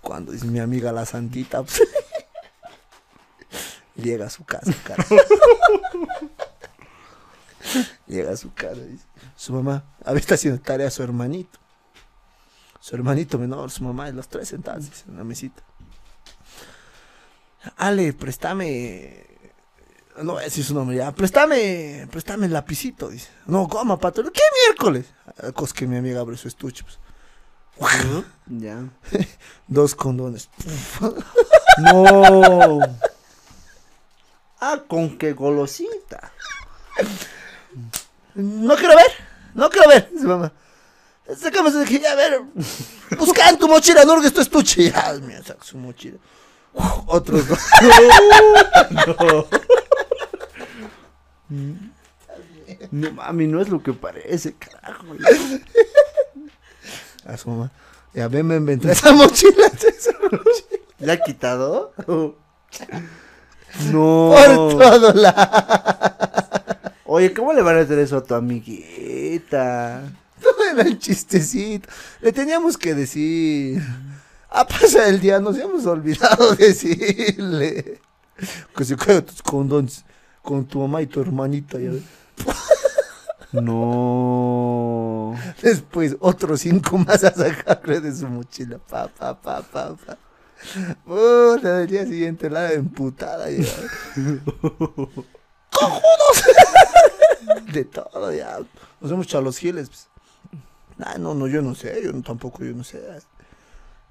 Cuando dice mi amiga la santita, pues, llega a su casa, cara. llega a su casa, dice. Su mamá, a ver, está haciendo tarea su hermanito. Su hermanito menor, su mamá, y los tres sentados dice, en la mesita. Ale, préstame. No voy a decir su nombre ya. Préstame, préstame el lapicito, dice. No, ¿cómo, patrón? ¿Qué miércoles? Cosa que mi amiga abre su estuche, pues. Ya. Dos condones. No. ah, con qué golosita. No quiero ver, no quiero ver, dice mamá. Ese que ya a ver. Busca en tu mochila, no hurgues tu estuche. Ya, mira, saca su mochila. Uf, otros dos. No mami, no es lo que parece, carajo. A su mamá. Ya ven, ven, ven, trae esa mochila. trae esa mochila. ¿Le ha quitado? Por No. todo la. Oye, ¿cómo le van a hacer eso a tu amiguita? Todo era el chistecito. Le teníamos que decir. A pasar el día nos hemos olvidado decirle. Que se caigan tus condones con tu mamá y tu hermanita. ya ves. No. Después otros cinco más a sacarle de su mochila. Pa, pa, pa, pa, pa. Del día siguiente la emputada ya. ¡Cojudos! De todo ya. Nos hemos echado los giles. pues. Ah, no, no, yo no sé, yo no- tampoco, yo no sé.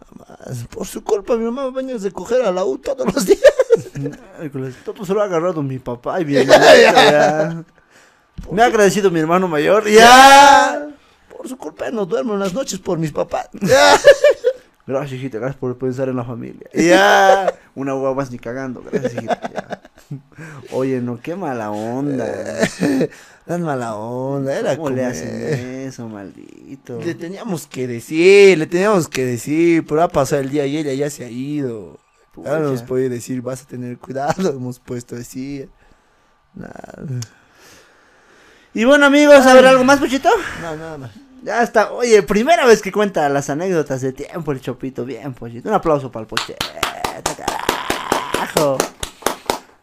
Jamás. Por su culpa mi mamá venía a recoger a la U todos los días. Todo se lo ha agarrado mi papá y mi hermano. ya. Me ha agradecido mi hermano mayor. Ya. Por su culpa no duermo en las noches por mis papás. Gracias, hijita, gracias por pensar en la familia. Ya. Una hueá más ni cagando. Gracias, hijita. ya. Oye, no, qué mala onda. Dan mala onda, era ¿Cómo le hacen eso, maldito? Le teníamos que decir, le teníamos que decir, pero ha pasado el día y ella ya se ha ido. Ahora nos Pucha. puede decir, vas a tener cuidado, hemos puesto decir. Nada, Y bueno, amigos, a ver algo más, Puchito. no, nada más. Ya está. Oye, primera vez que cuenta las anécdotas de tiempo el Chopito. Bien, Pochito. Un aplauso para el Pochito, carajo.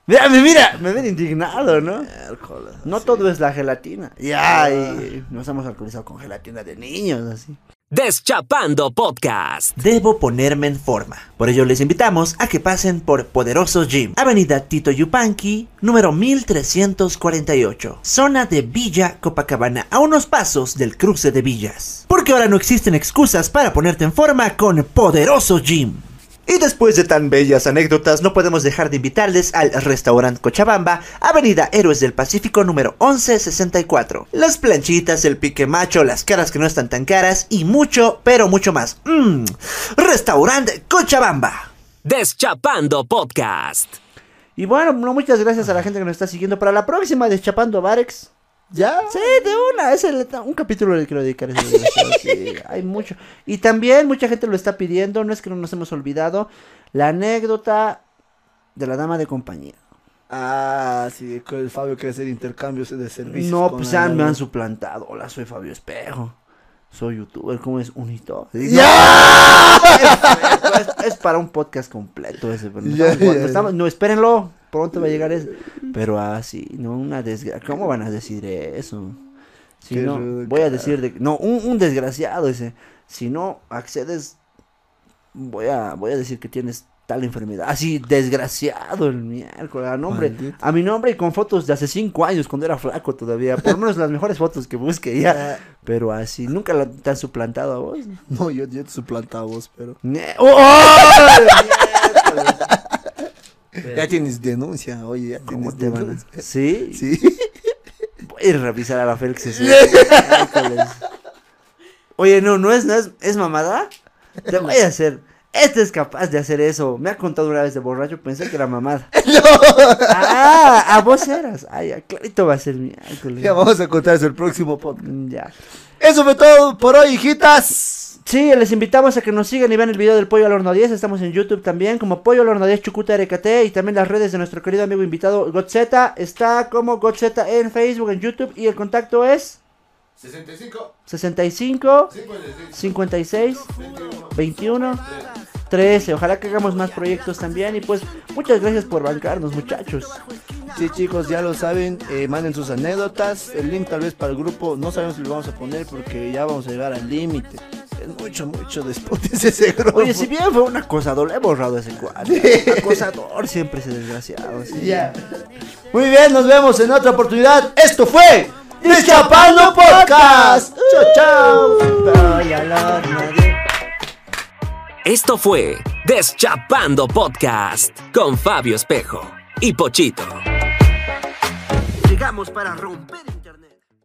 Mira, me mira, me ven indignado, ¿no? Miércoles, No así. todo es la gelatina. Ya, y nos hemos alcoholizado con gelatina de niños, así. Deschapando Podcast. Debo ponerme en forma. Por ello les invitamos a que pasen por Poderoso Gym, Avenida Tito Yupanqui, número 1348, zona de Villa Copacabana, a unos pasos del cruce de villas. Porque ahora no existen excusas para ponerte en forma con Poderoso Gym. Y después de tan bellas anécdotas, no podemos dejar de invitarles al restaurante Cochabamba, Avenida Héroes del Pacífico número 1164. Las planchitas, el pique macho, las caras que no están tan caras y mucho, pero mucho más. Mmm, restaurante Cochabamba. Deschapando Podcast. Y bueno, no, muchas gracias a la gente que nos está siguiendo para la próxima de Chapando Barex. ¿Ya? Sí, de una, es el- un capítulo le quiero dedicar desgraciado, sí, hay mucho. Y también mucha gente lo está pidiendo, no es que no nos hemos olvidado, la anécdota de la dama de compañía. Ah, sí, con el Fabio quiere hacer intercambios de servicios. No, pues ya me han suplantado. Hola, soy Fabio Espejo. Soy youtuber, ¿cómo es? Unito. ¡Ya! Es, es para un podcast completo ese. pero no, estamos- estamos- no, espérenlo. Pronto va a llegar ese. Pero así, no, una desgracia. ¿Cómo van a decir eso? Si Qué no, rudo, voy a decir de No, un, un desgraciado ese. Si no accedes, voy a, voy a decir que tienes tal enfermedad. Así, desgraciado el miércoles. A, nombre, Maldito. a mi nombre y con fotos de hace cinco años, cuando era flaco todavía. Por lo menos las mejores fotos que busque ya. Pero así, nunca la, te han suplantado a vos. No, yo, yo te suplantaba a vos, pero. Ne- ¡Oh! Ya tienes denuncia, oye, ya ¿Cómo tienes te van a- denuncia. ¿Sí? Sí. Voy a ir a revisar a la Félix. Oye, no, no es, no es, es mamada. Te voy a hacer. Este es capaz de hacer eso. Me ha contado una vez de borracho, pensé que era mamada. Ah, a vos eras. Ay, ya, clarito va a ser miércoles. Ya vamos a contar eso el próximo podcast. Ya. Eso fue todo por hoy, hijitas. Sí, les invitamos a que nos sigan y vean el video del Pollo al Horno 10. Estamos en YouTube también como Pollo al Horno 10 Chucuta RKT y también las redes de nuestro querido amigo invitado Gotzeta. Está como Gotzeta en Facebook, en YouTube y el contacto es 65, 65 56, 56 21 13. Ojalá que hagamos más proyectos también y pues muchas gracias por bancarnos muchachos. Sí, chicos, ya lo saben, eh, manden sus anécdotas. El link tal vez para el grupo, no sabemos si lo vamos a poner porque ya vamos a llegar al límite. Es mucho, mucho después de ese grupo. Oye, si bien fue un acosador, le he borrado ese cuadro. Acosador siempre ese desgraciado. sí. Ya. Muy bien, nos vemos en otra oportunidad. Esto fue Deschapando Podcast. Chao, chao. Esto fue Deschapando Podcast con Fabio Espejo y Pochito. Llegamos para romper.